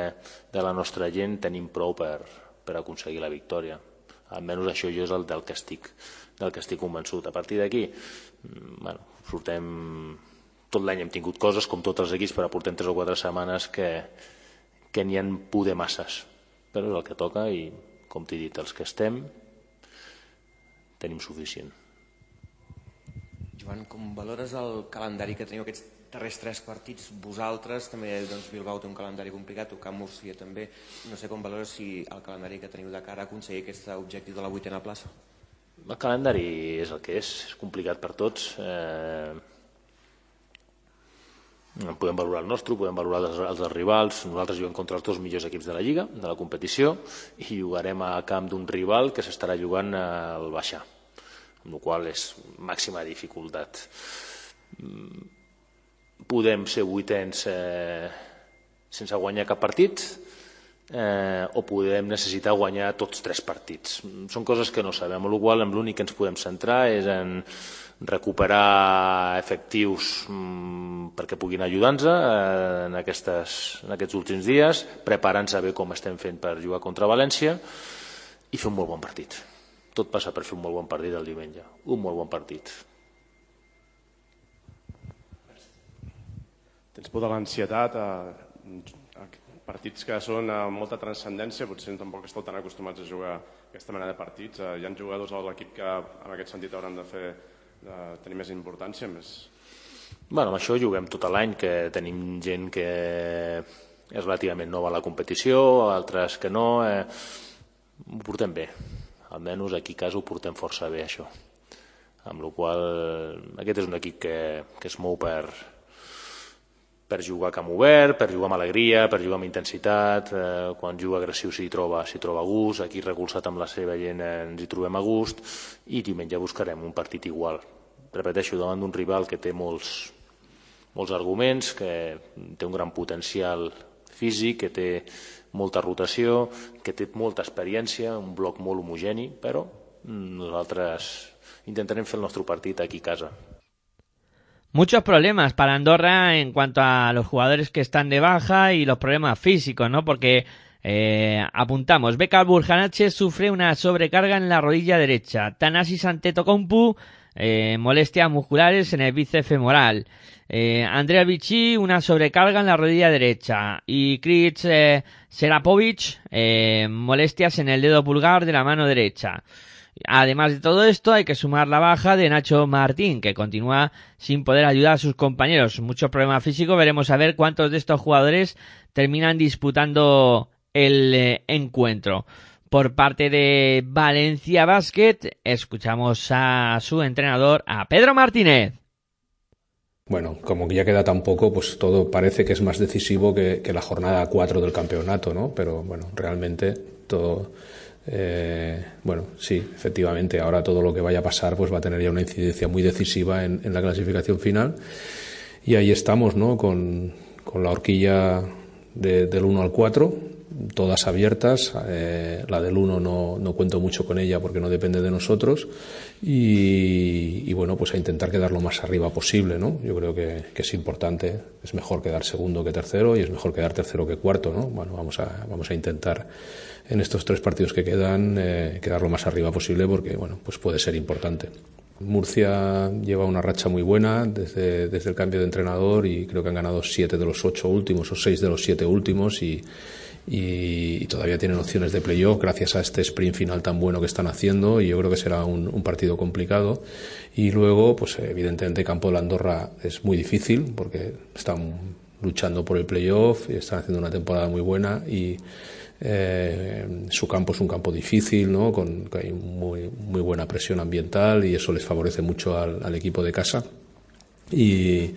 [SPEAKER 8] de la nostra gent tenim prou per, per aconseguir la victòria. almenys això jo és el del que estic, del que estic convençut. A partir d'aquí, mm, bueno, sortem... Tot l'any hem tingut coses, com tots els equips, però portem 3 o 4 setmanes que, que n'hi han poder masses. Però és el que toca i, com t'he dit, els que estem tenim suficient.
[SPEAKER 9] Joan, com valores el calendari que teniu aquests darrers tres partits, vosaltres també, doncs Bilbao té un calendari complicat, o Camp Múrcia també, no sé com valores si el calendari que teniu de cara a aconseguir aquest objectiu de la vuitena plaça.
[SPEAKER 8] El calendari és el que és, és complicat per tots. Eh, podem valorar el nostre, podem valorar els, els rivals. Nosaltres juguem contra els dos millors equips de la Lliga, de la competició, i jugarem a camp d'un rival que s'estarà jugant al baixar, amb la qual és màxima dificultat podem ser vuitens eh, sense guanyar cap partit eh, o podem necessitar guanyar tots tres partits. Són coses que no sabem, amb la qual l'únic que ens podem centrar és en recuperar efectius mm, perquè puguin ajudar-nos eh, en, aquestes, en aquests últims dies, preparant-se bé com estem fent per jugar contra València i fer un molt bon partit. Tot passa per fer un molt bon partit el diumenge. Un molt bon partit.
[SPEAKER 7] tens por de l'ansietat a, a partits que són amb molta transcendència, potser tampoc esteu tan acostumats a jugar aquesta mena de partits. Eh, hi ha jugadors a l'equip que en aquest sentit hauran de fer de tenir més importància, més...
[SPEAKER 8] Bueno, amb això juguem tot l'any, que tenim gent que és relativament nova a la competició, altres que no. Eh, ho portem bé. Almenys aquí a casa ho portem força bé, això. Amb la qual aquest és un equip que, que es mou per, per jugar a camp obert, per jugar amb alegria, per jugar amb intensitat, eh, quan juga agressiu s'hi troba, s'hi troba a gust, aquí recolzat amb la seva gent eh, ens hi trobem a gust i diumenge buscarem un partit igual. Repeteixo, davant d'un rival que té molts, molts arguments, que té un gran potencial físic, que té molta rotació, que té molta experiència, un bloc molt homogeni, però nosaltres intentarem fer el nostre partit aquí a casa
[SPEAKER 1] muchos problemas para Andorra en cuanto a los jugadores que están de baja y los problemas físicos, ¿no? Porque eh, apuntamos, Beka Burjanache sufre una sobrecarga en la rodilla derecha. Tanasis Antetokounmpu, eh, molestias musculares en el bíceps femoral. Eh, Andrea Vichy, una sobrecarga en la rodilla derecha. Y Chris eh, Serapovic, eh, molestias en el dedo pulgar de la mano derecha. Además de todo esto, hay que sumar la baja de Nacho Martín, que continúa sin poder ayudar a sus compañeros. Mucho problema físico. Veremos a ver cuántos de estos jugadores terminan disputando el eh, encuentro. Por parte de Valencia Basket, escuchamos a su entrenador, a Pedro Martínez.
[SPEAKER 10] Bueno, como ya queda tan poco, pues todo parece que es más decisivo que, que la jornada 4 del campeonato, ¿no? Pero bueno, realmente todo eh, bueno, sí, efectivamente, ahora todo lo que vaya a pasar pues va a tener ya una incidencia muy decisiva en, la clasificación final. Y ahí estamos, ¿no? Con, la horquilla del 1 al 4, todas abiertas. Eh, la del 1 no, no, cuento mucho con ella porque no depende de nosotros. Y, bueno, pues a intentar quedar lo más arriba posible, ¿no? Yo creo que, que, es importante. Es mejor quedar segundo que tercero y es mejor quedar tercero que cuarto, ¿no? Bueno, vamos a, vamos a intentar en estos tres partidos que quedan eh, quedar lo más arriba posible porque bueno, pues puede ser importante. Murcia lleva una racha muy buena desde, desde el cambio de entrenador y creo que han ganado siete de los ocho últimos o seis de los siete últimos y, y, todavía tienen opciones de playoff gracias a este sprint final tan bueno que están haciendo y yo creo que será un, un partido complicado y luego pues evidentemente Campo de la Andorra es muy difícil porque están luchando por el playoff y están haciendo una temporada muy buena y eh, su campo es un campo difícil, ¿no? con muy, muy buena presión ambiental y eso les favorece mucho al, equipo de casa. Y,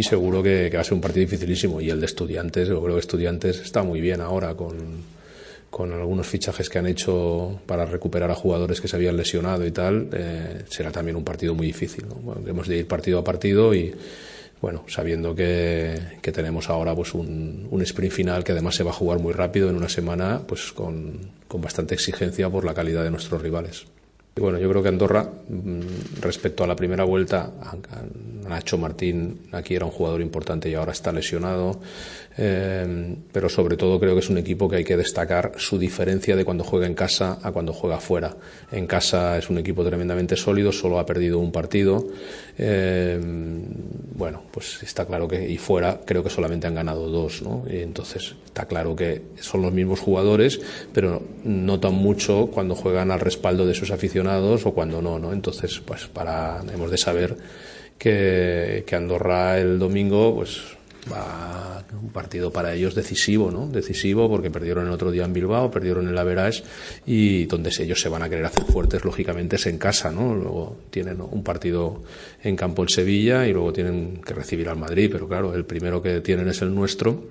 [SPEAKER 10] seguro que, va a ser un partido dificilísimo. Y el de Estudiantes, yo creo que Estudiantes está muy bien ahora con, con algunos fichajes que han hecho para recuperar a jugadores que se habían lesionado y tal. Eh, será también un partido muy difícil. ¿no? hemos de ir partido a partido y bueno, sabiendo que, tenemos ahora pues un, un, sprint final que además se va a jugar muy rápido en una semana, pues con, con bastante exigencia por la calidad de nuestros rivales. Bueno, yo creo que Andorra, mm, respecto a la primera vuelta, Nacho Martín aquí era un jugador importante y ahora está lesionado. Eh, pero sobre todo creo que es un equipo que hay que destacar su diferencia de cuando juega en casa a cuando juega fuera. En casa es un equipo tremendamente sólido, solo ha perdido un partido. Eh, bueno, pues está claro que y fuera creo que solamente han ganado dos, ¿no? Y entonces está claro que son los mismos jugadores, pero notan mucho cuando juegan al respaldo de sus aficionados o cuando no, ¿no? Entonces, pues para hemos de saber que, que Andorra el domingo, pues va un partido para ellos decisivo, ¿no? Decisivo porque perdieron el otro día en Bilbao, perdieron en la Verage y donde ellos se van a querer hacer fuertes, lógicamente, es en casa, ¿no? Luego tienen un partido en campo en Sevilla y luego tienen que recibir al Madrid, pero claro, el primero que tienen es el nuestro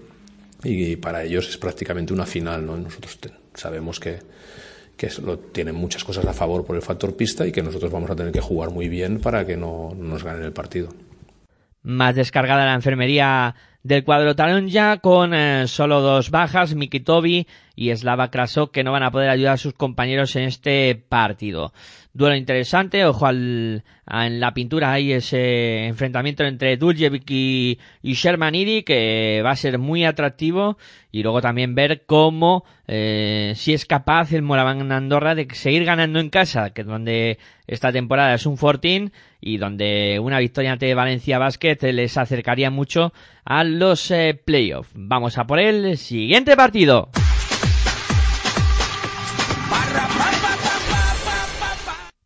[SPEAKER 10] y para ellos es prácticamente una final, ¿no? Nosotros sabemos que que tienen muchas cosas a favor por el factor pista y que nosotros vamos a tener que jugar muy bien para que no nos ganen el partido
[SPEAKER 1] más descargada la enfermería del cuadro ya con eh, solo dos bajas, Mikitobi y Slava Krasok, que no van a poder ayudar a sus compañeros en este partido. Duelo interesante, ojo al, en la pintura hay ese enfrentamiento entre Duljevic y, y Shermanidi que va a ser muy atractivo y luego también ver cómo eh, si es capaz el Moraván Andorra de seguir ganando en casa, que donde esta temporada es un fortín y donde una victoria ante Valencia Basket les acercaría mucho a los eh, playoffs. Vamos a por el siguiente partido.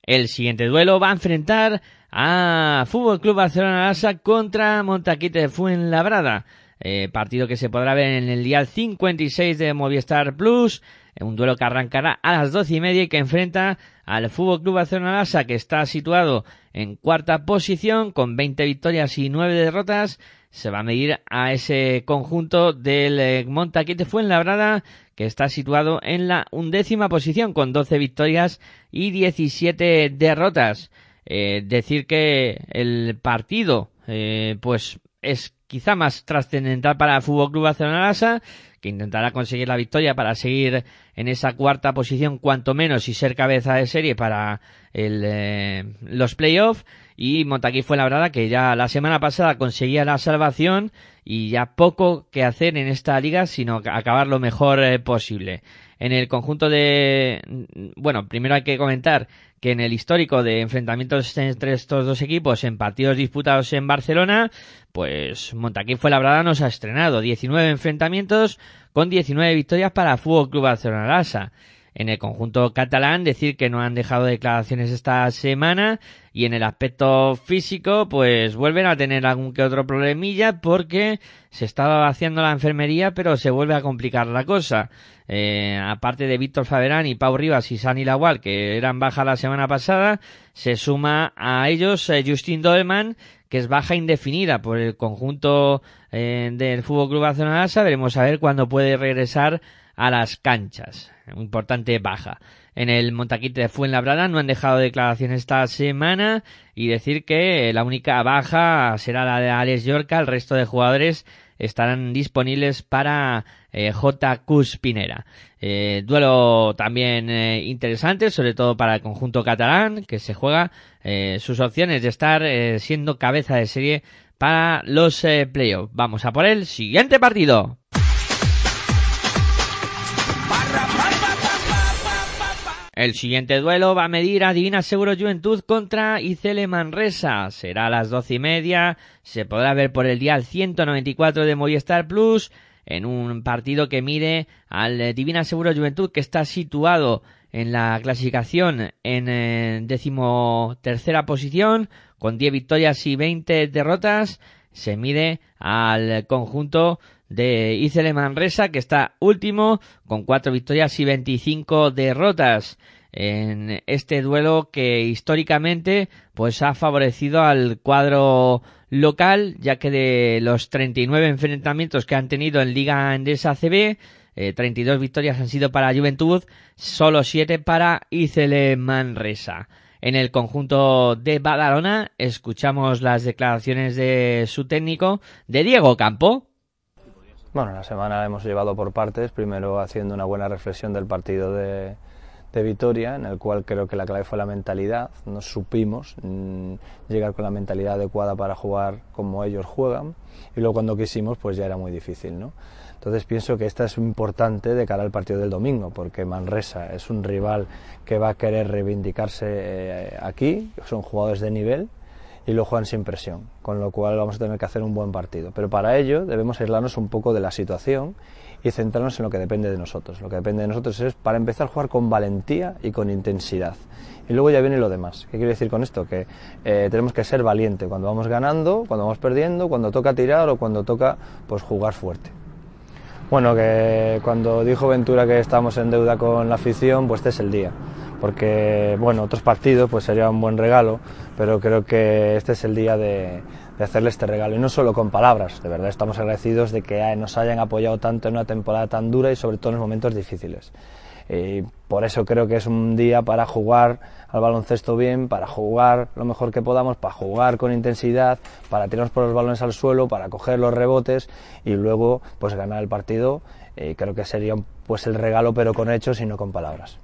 [SPEAKER 1] El siguiente duelo va a enfrentar a Fútbol Club Barcelona Lasa contra Montaquite de Fuenlabrada. Eh, partido que se podrá ver en el día 56 de Movistar Plus. Un duelo que arrancará a las doce y media y que enfrenta al Fútbol Club Barcelona Lasa, que está situado en cuarta posición con 20 victorias y 9 derrotas. Se va a medir a ese conjunto del eh, Montaquite Fuenlabrada, que está situado en la undécima posición con 12 victorias y 17 derrotas. Eh, decir que el partido, eh, pues es quizá más trascendental para el Fútbol Club Barcelona que intentará conseguir la victoria para seguir en esa cuarta posición cuanto menos y ser cabeza de serie para el, los playoffs y Montaquí fue la verdad que ya la semana pasada conseguía la salvación y ya poco que hacer en esta liga sino acabar lo mejor eh, posible en el conjunto de bueno primero hay que comentar que en el histórico de enfrentamientos entre estos dos equipos en partidos disputados en Barcelona, pues Montaquín fue labrada nos ha estrenado 19 enfrentamientos con 19 victorias para Fútbol Club Barcelona Lasa. En el conjunto catalán, decir que no han dejado declaraciones esta semana y en el aspecto físico, pues vuelven a tener algún que otro problemilla porque se estaba vaciando la enfermería, pero se vuelve a complicar la cosa. Eh, aparte de Víctor Faberán y Pau Rivas y Sani Lawal, que eran baja la semana pasada, se suma a ellos eh, Justin Dolman, que es baja indefinida por el conjunto eh, del Fútbol Club Barcelona. Veremos a ver cuándo puede regresar a las canchas. Importante baja. En el Montaquite de Fuenlabrada no han dejado declaraciones esta semana y decir que la única baja será la de Alex Yorca. El resto de jugadores estarán disponibles para eh, J. Cuspinera. Eh, duelo también eh, interesante, sobre todo para el conjunto catalán, que se juega eh, sus opciones de estar siendo cabeza de serie para los playoffs. Vamos a por el siguiente partido. El siguiente duelo va a medir a Divina Seguro Juventud contra Icele Manresa. Será a las doce y media. Se podrá ver por el día 194 de Movistar Plus en un partido que mide al Divina Seguro Juventud que está situado en la clasificación en eh, decimotercera posición con 10 victorias y 20 derrotas. Se mide al conjunto de Icele Manresa, que está último con cuatro victorias y 25 derrotas en este duelo que históricamente pues ha favorecido al cuadro local, ya que de los 39 enfrentamientos que han tenido en Liga Endesa CB, eh, 32 victorias han sido para Juventud, solo 7 para Icele Manresa. En el conjunto de Badalona escuchamos las declaraciones de su técnico, de Diego Campo.
[SPEAKER 11] Bueno, la semana la hemos llevado por partes, primero haciendo una buena reflexión del partido de, Vitoria, en el cual creo que la clave fue la mentalidad. No supimos mm, llegar con la mentalidad adecuada para jugar como ellos juegan y luego cuando quisimos pues ya era muy difícil, ¿no? Entonces pienso que esta es importante de cara al partido del domingo, porque Manresa es un rival que va a querer reivindicarse eh, aquí, son jugadores de nivel y lo juegan sin presión, con lo cual vamos a tener que hacer un buen partido. Pero para ello debemos aislarnos un poco de la situación y centrarnos en lo que depende de nosotros. Lo que depende de nosotros es, para empezar, jugar con valentía y con intensidad. Y luego ya viene lo demás. ¿Qué quiero decir con esto? Que eh, tenemos que ser valiente cuando vamos ganando, cuando vamos perdiendo, cuando toca tirar o cuando toca pues jugar fuerte. Bueno, que cuando dijo Ventura que estábamos en deuda con la afición, pues este es el día. Porque, bueno, otros partidos pues sería un buen regalo, pero creo que este es el día de, de hacerle este regalo. Y no solo con palabras, de verdad estamos agradecidos de que nos hayan apoyado tanto en una temporada tan dura y sobre todo en los momentos difíciles. Y por eso creo que es un día para jugar al baloncesto bien, para jugar lo mejor que podamos, para jugar con intensidad, para tirarnos por los balones al suelo, para coger los rebotes y luego pues ganar el partido. Y creo que sería pues el regalo pero con hechos y no con palabras.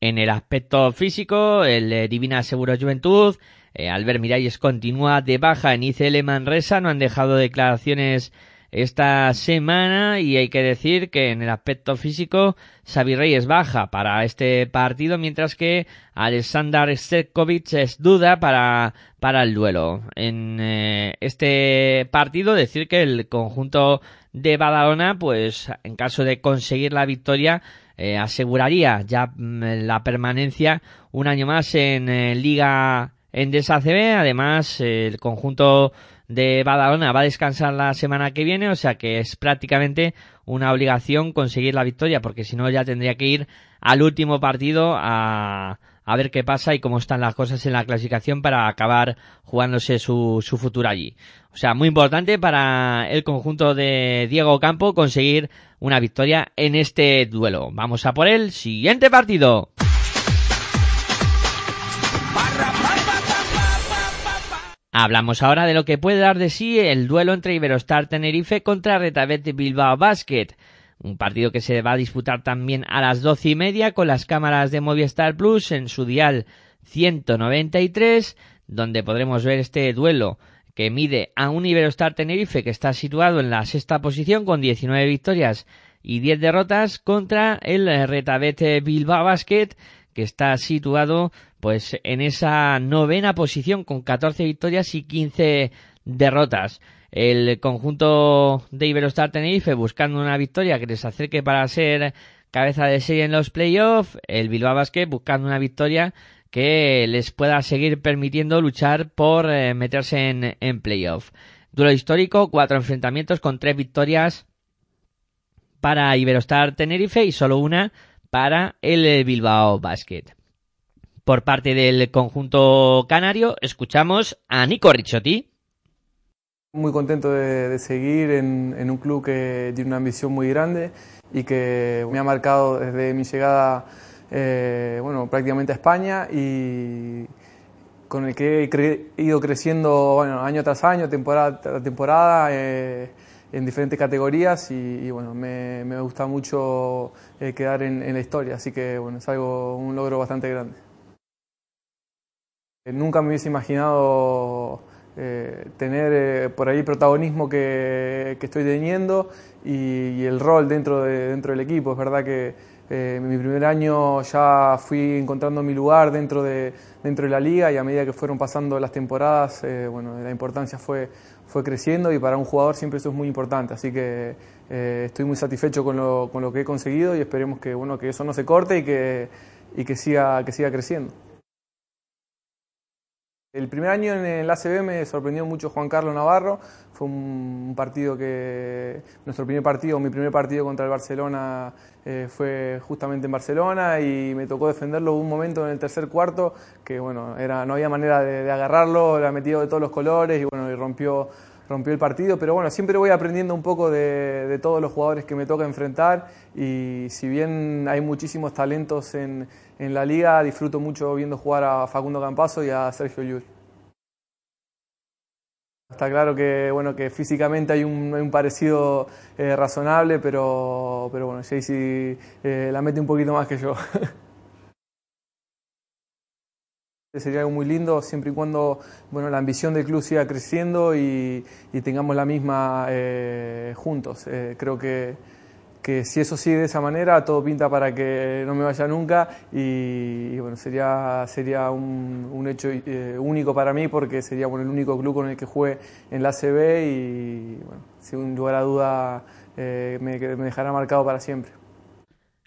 [SPEAKER 1] En el aspecto físico, el Divina Seguro Juventud, eh, Albert Miralles continúa de baja en ICL Manresa, no han dejado declaraciones esta semana y hay que decir que en el aspecto físico Xavi Reyes baja para este partido mientras que Alexander Stetkovic es duda para, para el duelo. En eh, este partido decir que el conjunto de Badalona pues en caso de conseguir la victoria eh, aseguraría ya mm, la permanencia un año más en eh, Liga Endesa CB. Además el conjunto de Badalona va a descansar la semana que viene, o sea que es prácticamente una obligación conseguir la victoria, porque si no ya tendría que ir al último partido a, a ver qué pasa y cómo están las cosas en la clasificación para acabar jugándose su, su futuro allí. O sea, muy importante para el conjunto de Diego Campo conseguir una victoria en este duelo. Vamos a por el siguiente partido. Hablamos ahora de lo que puede dar de sí el duelo entre Iberostar Tenerife contra Retabet Bilbao Basket. Un partido que se va a disputar también a las doce y media con las cámaras de Movistar Plus en su dial 193, donde podremos ver este duelo que mide a un Iberostar Tenerife que está situado en la sexta posición con 19 victorias y 10 derrotas contra el Retabet Bilbao Basket que está situado pues en esa novena posición con 14 victorias y 15 derrotas. El conjunto de Iberostar Tenerife buscando una victoria que les acerque para ser cabeza de serie en los playoffs. El Bilbao Basket buscando una victoria que les pueda seguir permitiendo luchar por eh, meterse en, en playoff. Duelo histórico, cuatro enfrentamientos con tres victorias para Iberostar Tenerife y solo una para el Bilbao Basket por parte del conjunto canario. Escuchamos a Nico Ricciotti.
[SPEAKER 12] Muy contento de, seguir en, un club que tiene una ambición muy grande y que me ha marcado desde mi llegada eh, bueno, prácticamente a España y con el que he ido creciendo año tras año, temporada tras temporada. Eh, en diferentes categorías y, bueno, me, me, gusta mucho eh, quedar en, en, la historia, así que bueno, es algo, un logro bastante grande. Nunca me hubiese imaginado eh, tener eh, por ahí el protagonismo que, que estoy teniendo y, el rol dentro, de, dentro del equipo. Es verdad que eh, en mi primer año ya fui encontrando mi lugar dentro de, dentro de la liga y a medida que fueron pasando las temporadas, bueno, la importancia fue, fue creciendo y para un jugador siempre eso es muy importante. Así que estoy muy satisfecho con lo, con lo que he conseguido y esperemos que, bueno, que eso no se corte y que, y que, siga, que siga creciendo. El primer año en el ACB me sorprendió mucho Juan Carlos Navarro. Fue un partido que. Nuestro primer partido, mi primer partido contra el Barcelona eh, fue justamente en Barcelona y me tocó defenderlo un momento en el tercer cuarto que, bueno, era, no había manera de, agarrarlo, era metido de todos los colores y, bueno, y rompió, rompió el partido. Pero bueno, siempre voy aprendiendo un poco de todos los jugadores que me toca enfrentar y si bien hay muchísimos talentos en en la liga disfruto mucho viendo jugar a Facundo Campazo y a Sergio Llull. Está claro que, bueno, que físicamente hay un, hay un parecido eh, razonable, pero, pero bueno, Jaycee eh, la mete un poquito más que yo. Sería algo muy lindo siempre y cuando bueno, la ambición del club siga creciendo y, y tengamos la misma eh, juntos. Eh, creo que, que si eso sigue de esa manera, todo pinta para que no me vaya nunca y, bueno, sería, sería un, un hecho eh, único para mí porque sería bueno, el único club con el que juegue en la ACB y bueno, sin lugar a duda eh, me, dejará marcado para siempre.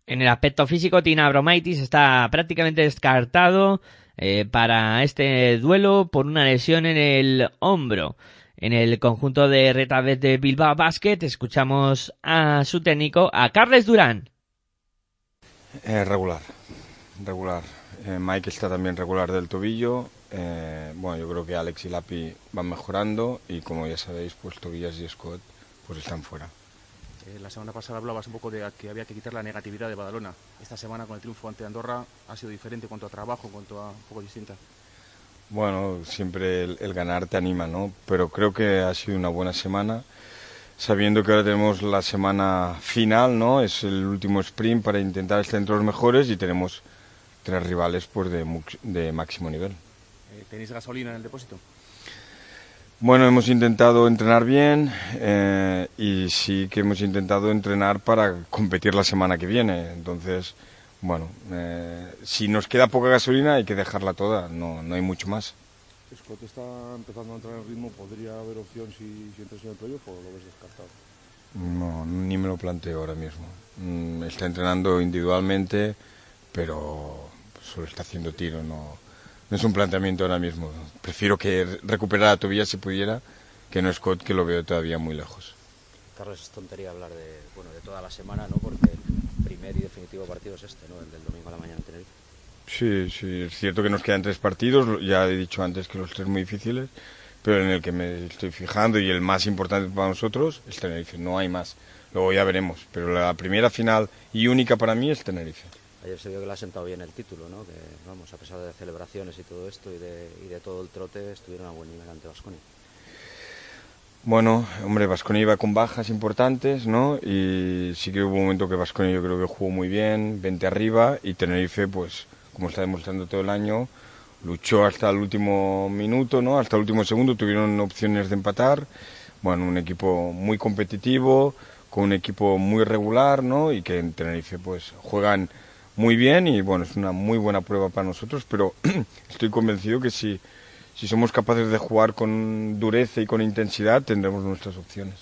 [SPEAKER 1] En el aspecto físico, Tina Bromaitis está prácticamente descartado eh, para este duelo por una lesión en el hombro. En el conjunto de Retabet de Bilbao Basket escuchamos a su técnico, a Carles Durán.
[SPEAKER 13] Eh, regular, regular. Eh, Mike está también regular del tobillo. Eh, bueno, yo creo que Alex y Lapi van mejorando y como ya sabéis, pues Tobillas y Scott pues están fuera.
[SPEAKER 14] Eh, la semana pasada hablabas un poco de que había que quitar la negatividad de Badalona. Esta semana con el triunfo ante Andorra ha sido diferente en cuanto a trabajo, en cuanto a un poco distinta.
[SPEAKER 13] Bueno, siempre el, el ganar te anima, ¿no? Pero creo que ha sido una buena semana, sabiendo que ahora tenemos la semana final, ¿no? Es el último sprint para intentar estar entre los mejores y tenemos tres rivales pues de máximo nivel.
[SPEAKER 14] Eh, ¿Tenéis gasolina en el depósito?
[SPEAKER 13] Bueno, hemos intentado entrenar bien eh, y sí que hemos intentado entrenar para competir la semana que viene. Entonces, bueno, eh, si nos queda poca gasolina hay que dejarla toda, no, no hay mucho más.
[SPEAKER 15] Scott está empezando a entrar en ritmo. ¿Podría haber opción si, si entras en el playoff o lo ves descartado?
[SPEAKER 13] No, ni me lo planteo ahora mismo. Mm, Está entrenando individualmente, pero solo está haciendo tiro, no, no es un planteamiento ahora mismo. Prefiero que recuperara a Tobias si pudiera, que no Scott, que lo veo todavía muy lejos.
[SPEAKER 16] Carlos, es tontería hablar de, bueno, de toda la semana, ¿no? Porque primer y definitivo partido es este, ¿no? El del domingo a la mañana en Tenerife.
[SPEAKER 13] Sí, sí, es cierto que nos quedan tres partidos, ya he dicho antes que los tres muy difíciles, pero en el que me estoy fijando y el más importante para nosotros es Tenerife, no hay más. Luego ya veremos, pero la primera final y única para mí es Tenerife.
[SPEAKER 16] Ayer se vio que le ha sentado bien el título, ¿no? Que, vamos, a pesar de celebraciones y todo esto y de, y de todo el trote, estuvieron a buen nivel ante Vasconia.
[SPEAKER 13] Bueno, hombre, Vasconia iba con bajas importantes, ¿no? Y sí que hubo un momento que Vasconia yo creo que jugó muy bien, 20 arriba, y Tenerife, pues, como está demostrando todo el año, luchó hasta el último minuto, ¿no? Hasta el último segundo tuvieron opciones de empatar. Bueno, un equipo muy competitivo, con un equipo muy regular, ¿no? Y que en Tenerife, pues, juegan muy bien y, bueno, es una muy buena prueba para nosotros, pero estoy convencido que si, si somos capaces de jugar con dureza y con intensidad, tendremos nuestras opciones.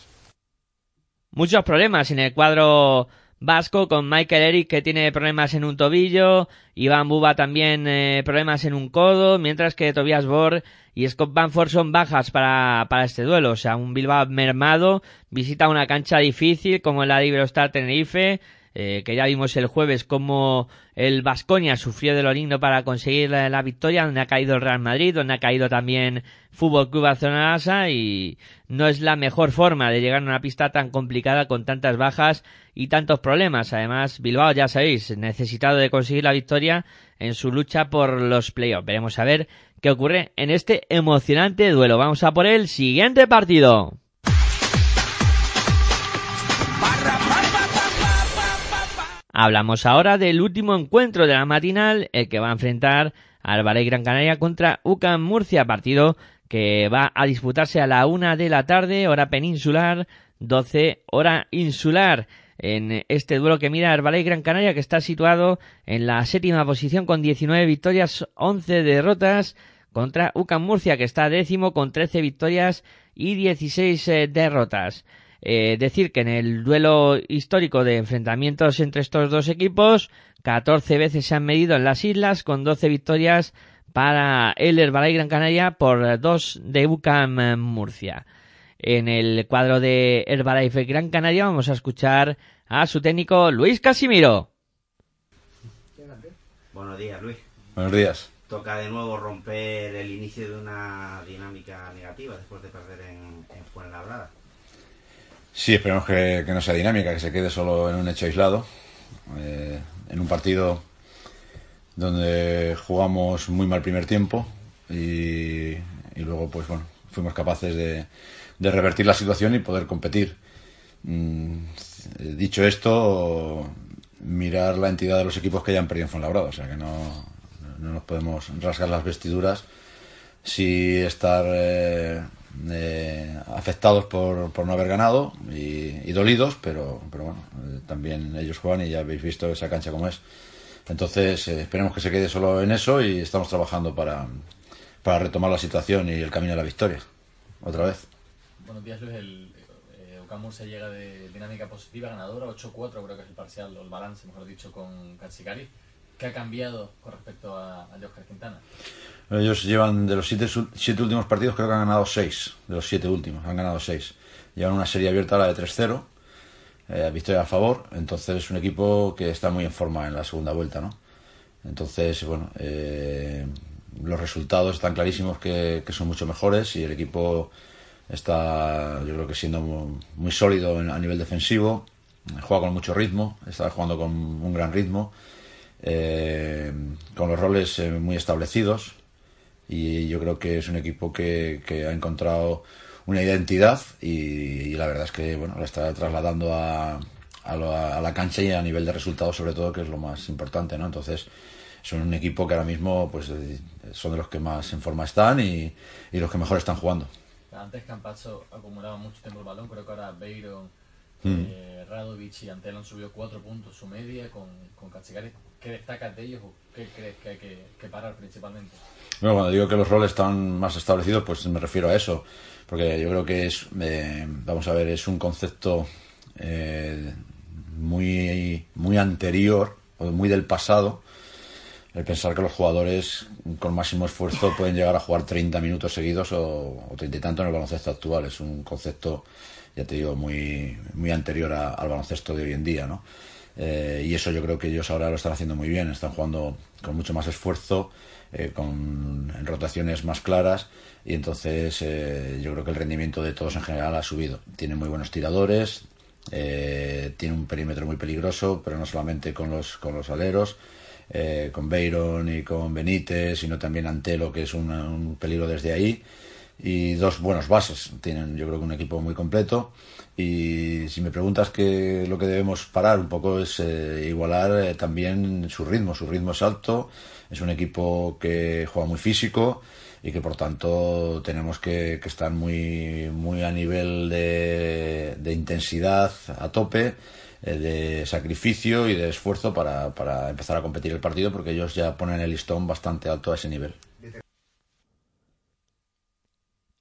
[SPEAKER 1] Muchos problemas en el cuadro vasco con Michael Eric que tiene problemas en un tobillo, Iván Buba también eh, problemas en un codo, mientras que Tobias Borg y Scott Banford son bajas para, para este duelo. O sea, un Bilbao mermado visita una cancha difícil como la de Iberostar Tenerife, eh, que ya vimos el jueves como el Vasconia sufrió de lo lindo para conseguir la, la victoria, donde ha caído el Real Madrid, donde ha caído también Fútbol Club Barcelona y no es la mejor forma de llegar a una pista tan complicada con tantas bajas y tantos problemas. Además, Bilbao, ya sabéis, necesitado de conseguir la victoria en su lucha por los playoffs. Veremos a ver qué ocurre en este emocionante duelo. Vamos a por el siguiente partido. Hablamos ahora del último encuentro de la matinal, el que va a enfrentar al Valle Gran Canaria contra UCAM Murcia, partido que va a disputarse a la una de la tarde, hora peninsular, 12 hora insular. En este duelo que mira el Valle Gran Canaria, que está situado en la séptima posición con 19 victorias, 11 derrotas, contra UCAM Murcia, que está décimo con 13 victorias y 16 eh, derrotas. Eh, decir que en el duelo histórico de enfrentamientos entre estos dos equipos, 14 veces se han medido en las islas con 12 victorias para el Herbalife Gran Canaria por 2 de UCAM Murcia. En el cuadro de Herbalife Gran Canaria vamos a escuchar a su técnico Luis Casimiro.
[SPEAKER 17] Buenos días, Luis.
[SPEAKER 18] Buenos días.
[SPEAKER 17] Toca de nuevo romper el inicio de una dinámica negativa después de perder en, en Fuenlabrada.
[SPEAKER 18] Sí, esperemos que, que no sea dinámica, que se quede solo en un hecho aislado. Eh, en un partido donde jugamos muy mal primer tiempo y, y luego, pues bueno, fuimos capaces de, de revertir la situación y poder competir. Mm, dicho esto, mirar la entidad de los equipos que ya han perdido en Fuenlabrada, o sea que no, no nos podemos rasgar las vestiduras si estar eh, eh, afectados por, por, no haber ganado y, y dolidos, pero, pero bueno, eh, también ellos juegan y ya habéis visto esa cancha como es. Entonces, eh, esperemos que se quede solo en eso y estamos trabajando para, para retomar la situación y el camino a la victoria. Otra vez.
[SPEAKER 19] Buenos días, Luis. El, eh, Ocamur se llega de dinámica positiva, ganadora, 8-4, creo que es el parcial, o el balance, mejor dicho, con Katsukari. ¿Qué ha cambiado con respecto a, a Oscar Quintana?
[SPEAKER 18] Ellos llevan de los siete, siete, últimos partidos, creo que han ganado seis. De los siete últimos, han ganado seis. Llevan una serie abierta, la de 3-0, eh, victoria a favor. Entonces es un equipo que está muy en forma en la segunda vuelta, ¿no? Entonces, bueno, eh, los resultados están clarísimos que, que, son mucho mejores y el equipo está, yo creo que siendo muy, muy sólido en, a nivel defensivo. Juega con mucho ritmo, está jugando con un gran ritmo. Eh, con los roles eh, muy establecidos y yo creo que es un equipo que, que ha encontrado una identidad y, y, la verdad es que bueno la está trasladando a, a, lo, a, la cancha y a nivel de resultados sobre todo que es lo más importante no entonces son un equipo que ahora mismo pues son de los que más en forma están y, y los que mejor están jugando
[SPEAKER 19] antes Campazzo acumulaba mucho tiempo el balón creo que ahora Beiro mm. eh, Radovic y Antelo han subido cuatro puntos su media con, con Cachigari ¿Qué destacas de ellos o qué crees que hay que, que, parar principalmente?
[SPEAKER 18] Bueno, cuando digo que los roles están más establecidos, pues me refiero a eso. Porque yo creo que es, eh, vamos a ver, es un concepto eh, muy, muy anterior o muy del pasado. El pensar que los jugadores con máximo esfuerzo pueden llegar a jugar 30 minutos seguidos o, o 30 y tanto en el baloncesto actual. Es un concepto, ya te digo, muy, muy anterior al baloncesto de hoy en día, ¿no? Eh, y eso yo creo que ellos ahora lo están haciendo muy bien, están jugando con mucho más esfuerzo, eh, con rotaciones más claras y entonces eh, yo creo que el rendimiento de todos en general ha subido. Tienen muy buenos tiradores, eh, tiene un perímetro muy peligroso, pero no solamente con los, con los aleros, eh, con Beiron y con Benítez, sino también Antelo, que es un, un peligro desde ahí y dos buenos bases. Tienen, yo creo que un equipo muy completo. Y si me preguntas que lo que debemos parar un poco es eh, igualar eh, también su ritmo. Su ritmo es alto, es un equipo que juega muy físico y que por tanto tenemos que, estar muy, muy a nivel de, de intensidad a tope, eh, de sacrificio y de esfuerzo para, para empezar a competir el partido porque ellos ya ponen el listón bastante alto a ese nivel.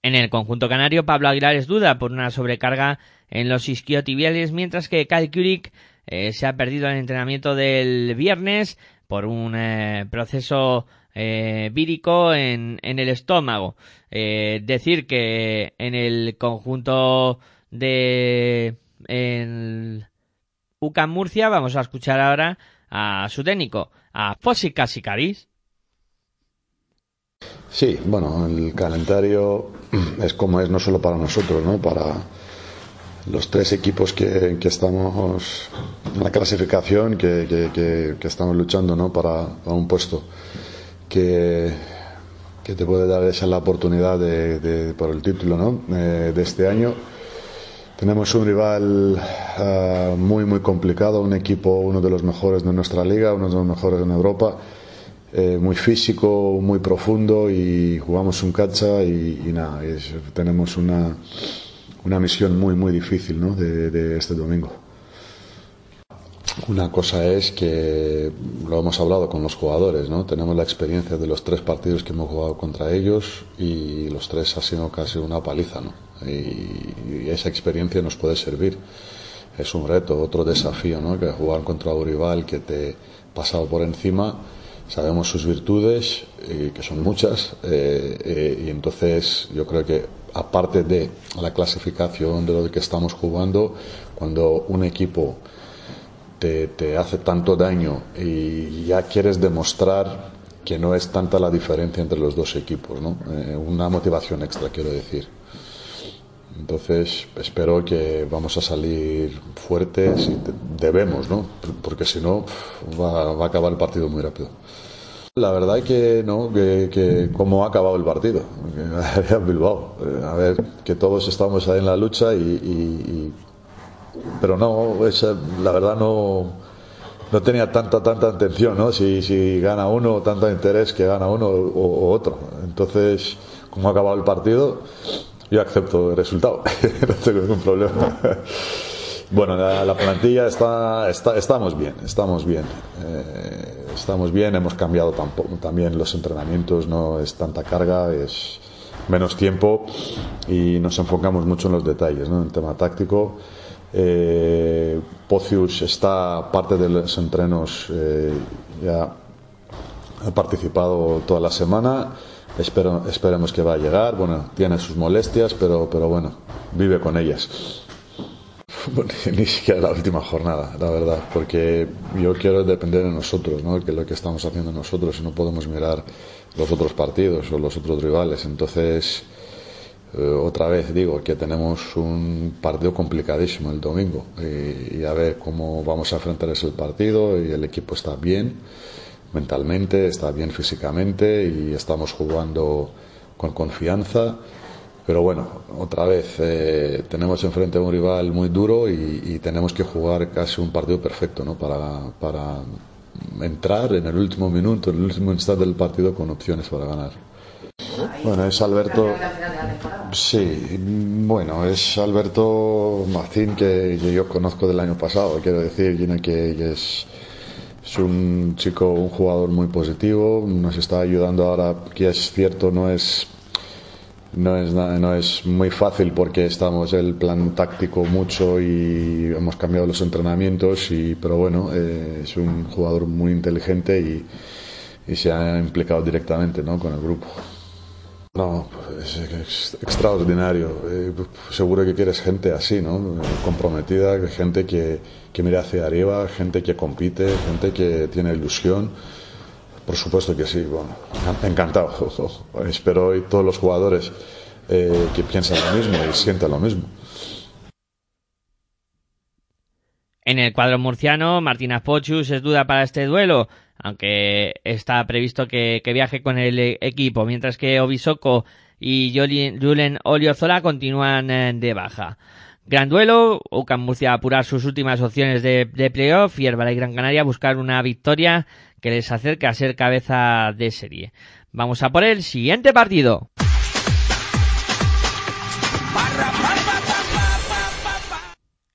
[SPEAKER 1] En el conjunto canario, Pablo Aguilar es duda por una sobrecarga en los isquiotibiales, mientras que Kyle Kurik eh, se ha perdido el entrenamiento del viernes por un eh, proceso eh, vírico en, en, el estómago. Eh, decir que en el conjunto de el UCAM Murcia vamos a escuchar ahora a su técnico, a Fossi Casicaris.
[SPEAKER 20] Sí, bueno, el calendario es como es no solo para nosotros, ¿no? Para los tres equipos que, que estamos en la clasificación, que, que, que estamos luchando, ¿no? Para, para un puesto que, te puede dar esa la oportunidad de, de, por el título, ¿no? Eh, de este año. Tenemos un rival uh, muy, muy complicado, un equipo, uno de los mejores de nuestra liga, uno de los mejores en Europa eh, muy físico, muy profundo y jugamos un cacha y, y nada, es, tenemos una, una misión muy, muy difícil ¿no? de, este domingo. Una cosa es que lo hemos hablado con los jugadores, ¿no? Tenemos la experiencia de los tres partidos que hemos jugado contra ellos y los tres ha sido casi una paliza, ¿no? Y, esa experiencia nos puede servir. Es un reto, otro desafío, ¿no? Que jugar contra un rival que te ha pasado por encima sabemos sus virtudes, que son muchas, eh, eh, y entonces yo creo que aparte de la clasificación de lo que estamos jugando, cuando un equipo te, te hace tanto daño y ya quieres demostrar que no es tanta la diferencia entre los dos equipos, ¿no? Eh, una motivación extra, quiero decir. Entonces, espero que vamos a salir fuertes y debemos, ¿no? Porque si no, va, va a acabar el partido muy rápido. La verdad que no, que, que cómo ha acabado el partido. Bilbao. Eh, A ver, que todos estamos ahí en la lucha y, pero no, la verdad no, no tenía tanta tanta atención, ¿no? Si, si gana uno, tanto interés que gana uno o, o otro. Entonces, como ha acabado el partido, yo acepto el resultado. no tengo ningún problema. Bueno, la, la plantilla está, está, estamos bien, estamos bien. Eh, estamos bien, hemos cambiado tampoco, también los entrenamientos, no es tanta carga, es menos tiempo y nos enfocamos mucho en los detalles, ¿no? en el tema táctico. Eh, Pocius está parte de los entrenos, eh, ya ha participado toda la semana. Espero, esperemos que va a llegar. Bueno, tiene sus molestias, pero, pero bueno, vive con ellas. Ni siquiera la última jornada, la verdad, porque yo quiero depender de nosotros, ¿no? Que lo que estamos haciendo nosotros no podemos mirar los otros partidos o los otros rivales. Entonces, eh, otra vez digo que tenemos un partido complicadísimo el domingo y, y a ver cómo vamos a enfrentar ese partido y el equipo está bien mentalmente, está bien físicamente y estamos jugando con confianza. Pero bueno, otra vez, eh, tenemos enfrente a un rival muy duro y, tenemos que jugar casi un partido perfecto ¿no? para, para entrar en el último minuto, en el último instante del partido con opciones para ganar. Bueno, es Alberto. Sí, bueno, es Alberto Macín que, yo conozco del año pasado, quiero decir, que, que es, es un chico, un jugador muy positivo, nos está ayudando ahora, que es cierto, no es no es, no es muy fácil porque estamos el plan táctico mucho y hemos cambiado los entrenamientos, y, pero bueno, eh, es un jugador muy inteligente y, y se ha implicado directamente ¿no? con el grupo. No, es, es extraordinario. Eh, seguro que quieres gente así, ¿no? Comprometida, gente que, que mira hacia arriba, gente que compite, gente que tiene ilusión. Por supuesto que sí, bueno, encantado. Espero y todos los jugadores eh, que piensan lo mismo y sientan lo mismo.
[SPEAKER 1] En el cuadro murciano, Martínez Pochus es duda para este duelo, aunque está previsto que, viaje con el eh, equipo, mientras que Obisoko y Julen Oliozola continúan eh, de baja. Gran duelo, UCAM Murcia apurar sus últimas opciones de, de playoff y Herbalife Gran Canaria buscar una victoria que les acerque a ser cabeza de serie. Vamos a por el siguiente partido.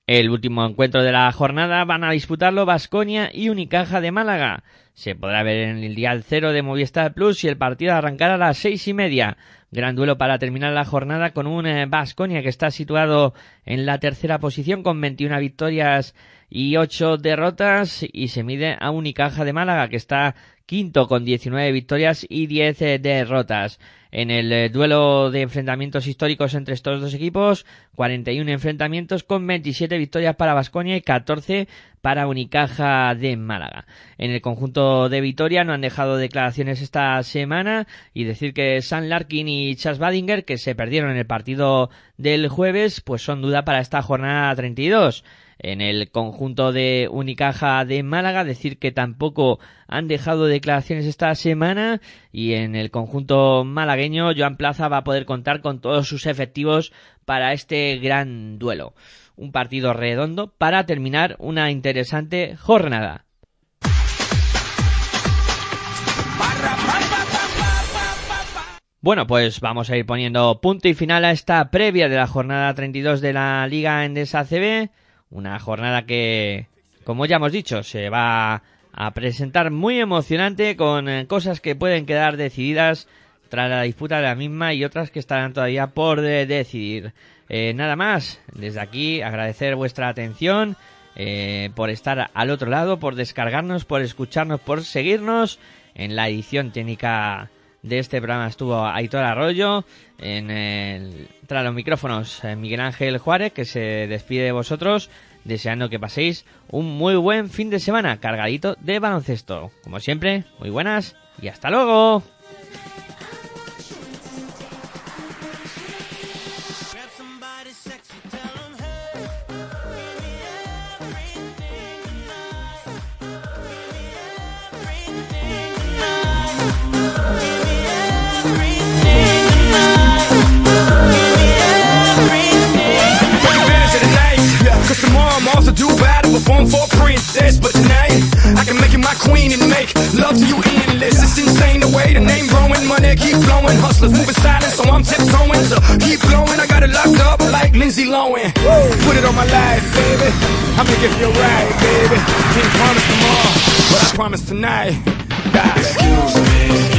[SPEAKER 1] El último encuentro de la jornada van a disputarlo Vasconia y Unicaja de Málaga. Se podrá ver en el dial cero de Movistar Plus y el partido arrancará a las seis y media. Gran duelo para terminar la jornada con un Vasconia que está situado en la tercera posición con 21 victorias y 8 derrotas y se mide a Unicaja de Málaga que está quinto con 19 victorias y 10 eh, derrotas. En el eh, duelo de enfrentamientos históricos entre estos dos equipos, 41 enfrentamientos con 27 victorias para Vasconia y 14 para Unicaja de Málaga. En el conjunto de Vitoria no han dejado declaraciones esta semana y decir que San Larkin y Chas Badinger, que se perdieron en el partido del jueves, pues son duda para esta jornada 32 en el conjunto de Unicaja de Málaga, decir que tampoco han dejado declaraciones esta semana y en el conjunto malagueño Joan Plaza va a poder contar con todos sus efectivos para este gran duelo. Un partido redondo para terminar una interesante jornada. Bueno, pues vamos a ir poniendo punto y final a esta previa de la jornada 32 de la Liga Endesa CB. Una jornada que, como ya hemos dicho, se va a presentar muy emocionante con eh, cosas que pueden quedar decididas tras la disputa de la misma y otras que estarán todavía por de- decidir. Eh, nada más, desde aquí agradecer vuestra atención, eh, por estar al otro lado, por descargarnos, por escucharnos, por seguirnos. En la edición técnica de este programa estuvo Aitor Arroyo, en el, tras los micrófonos eh, Miguel Ángel Juárez, que se despide de vosotros, deseando que paséis un muy buen fin de semana cargadito de baloncesto. Como siempre, muy buenas y hasta luego.
[SPEAKER 21] for a princess, but tonight I can make you my queen and make love to you endless. It's insane the way the name growing, money keep flowing, hustlers moving silent, so I'm tiptoeing. So keep blowing, I got it locked up like Lindsay Lohan. Put it on my life, baby. I'm gonna give you a ride, baby. Can't promise tomorrow, but I promise tonight. God. Excuse me.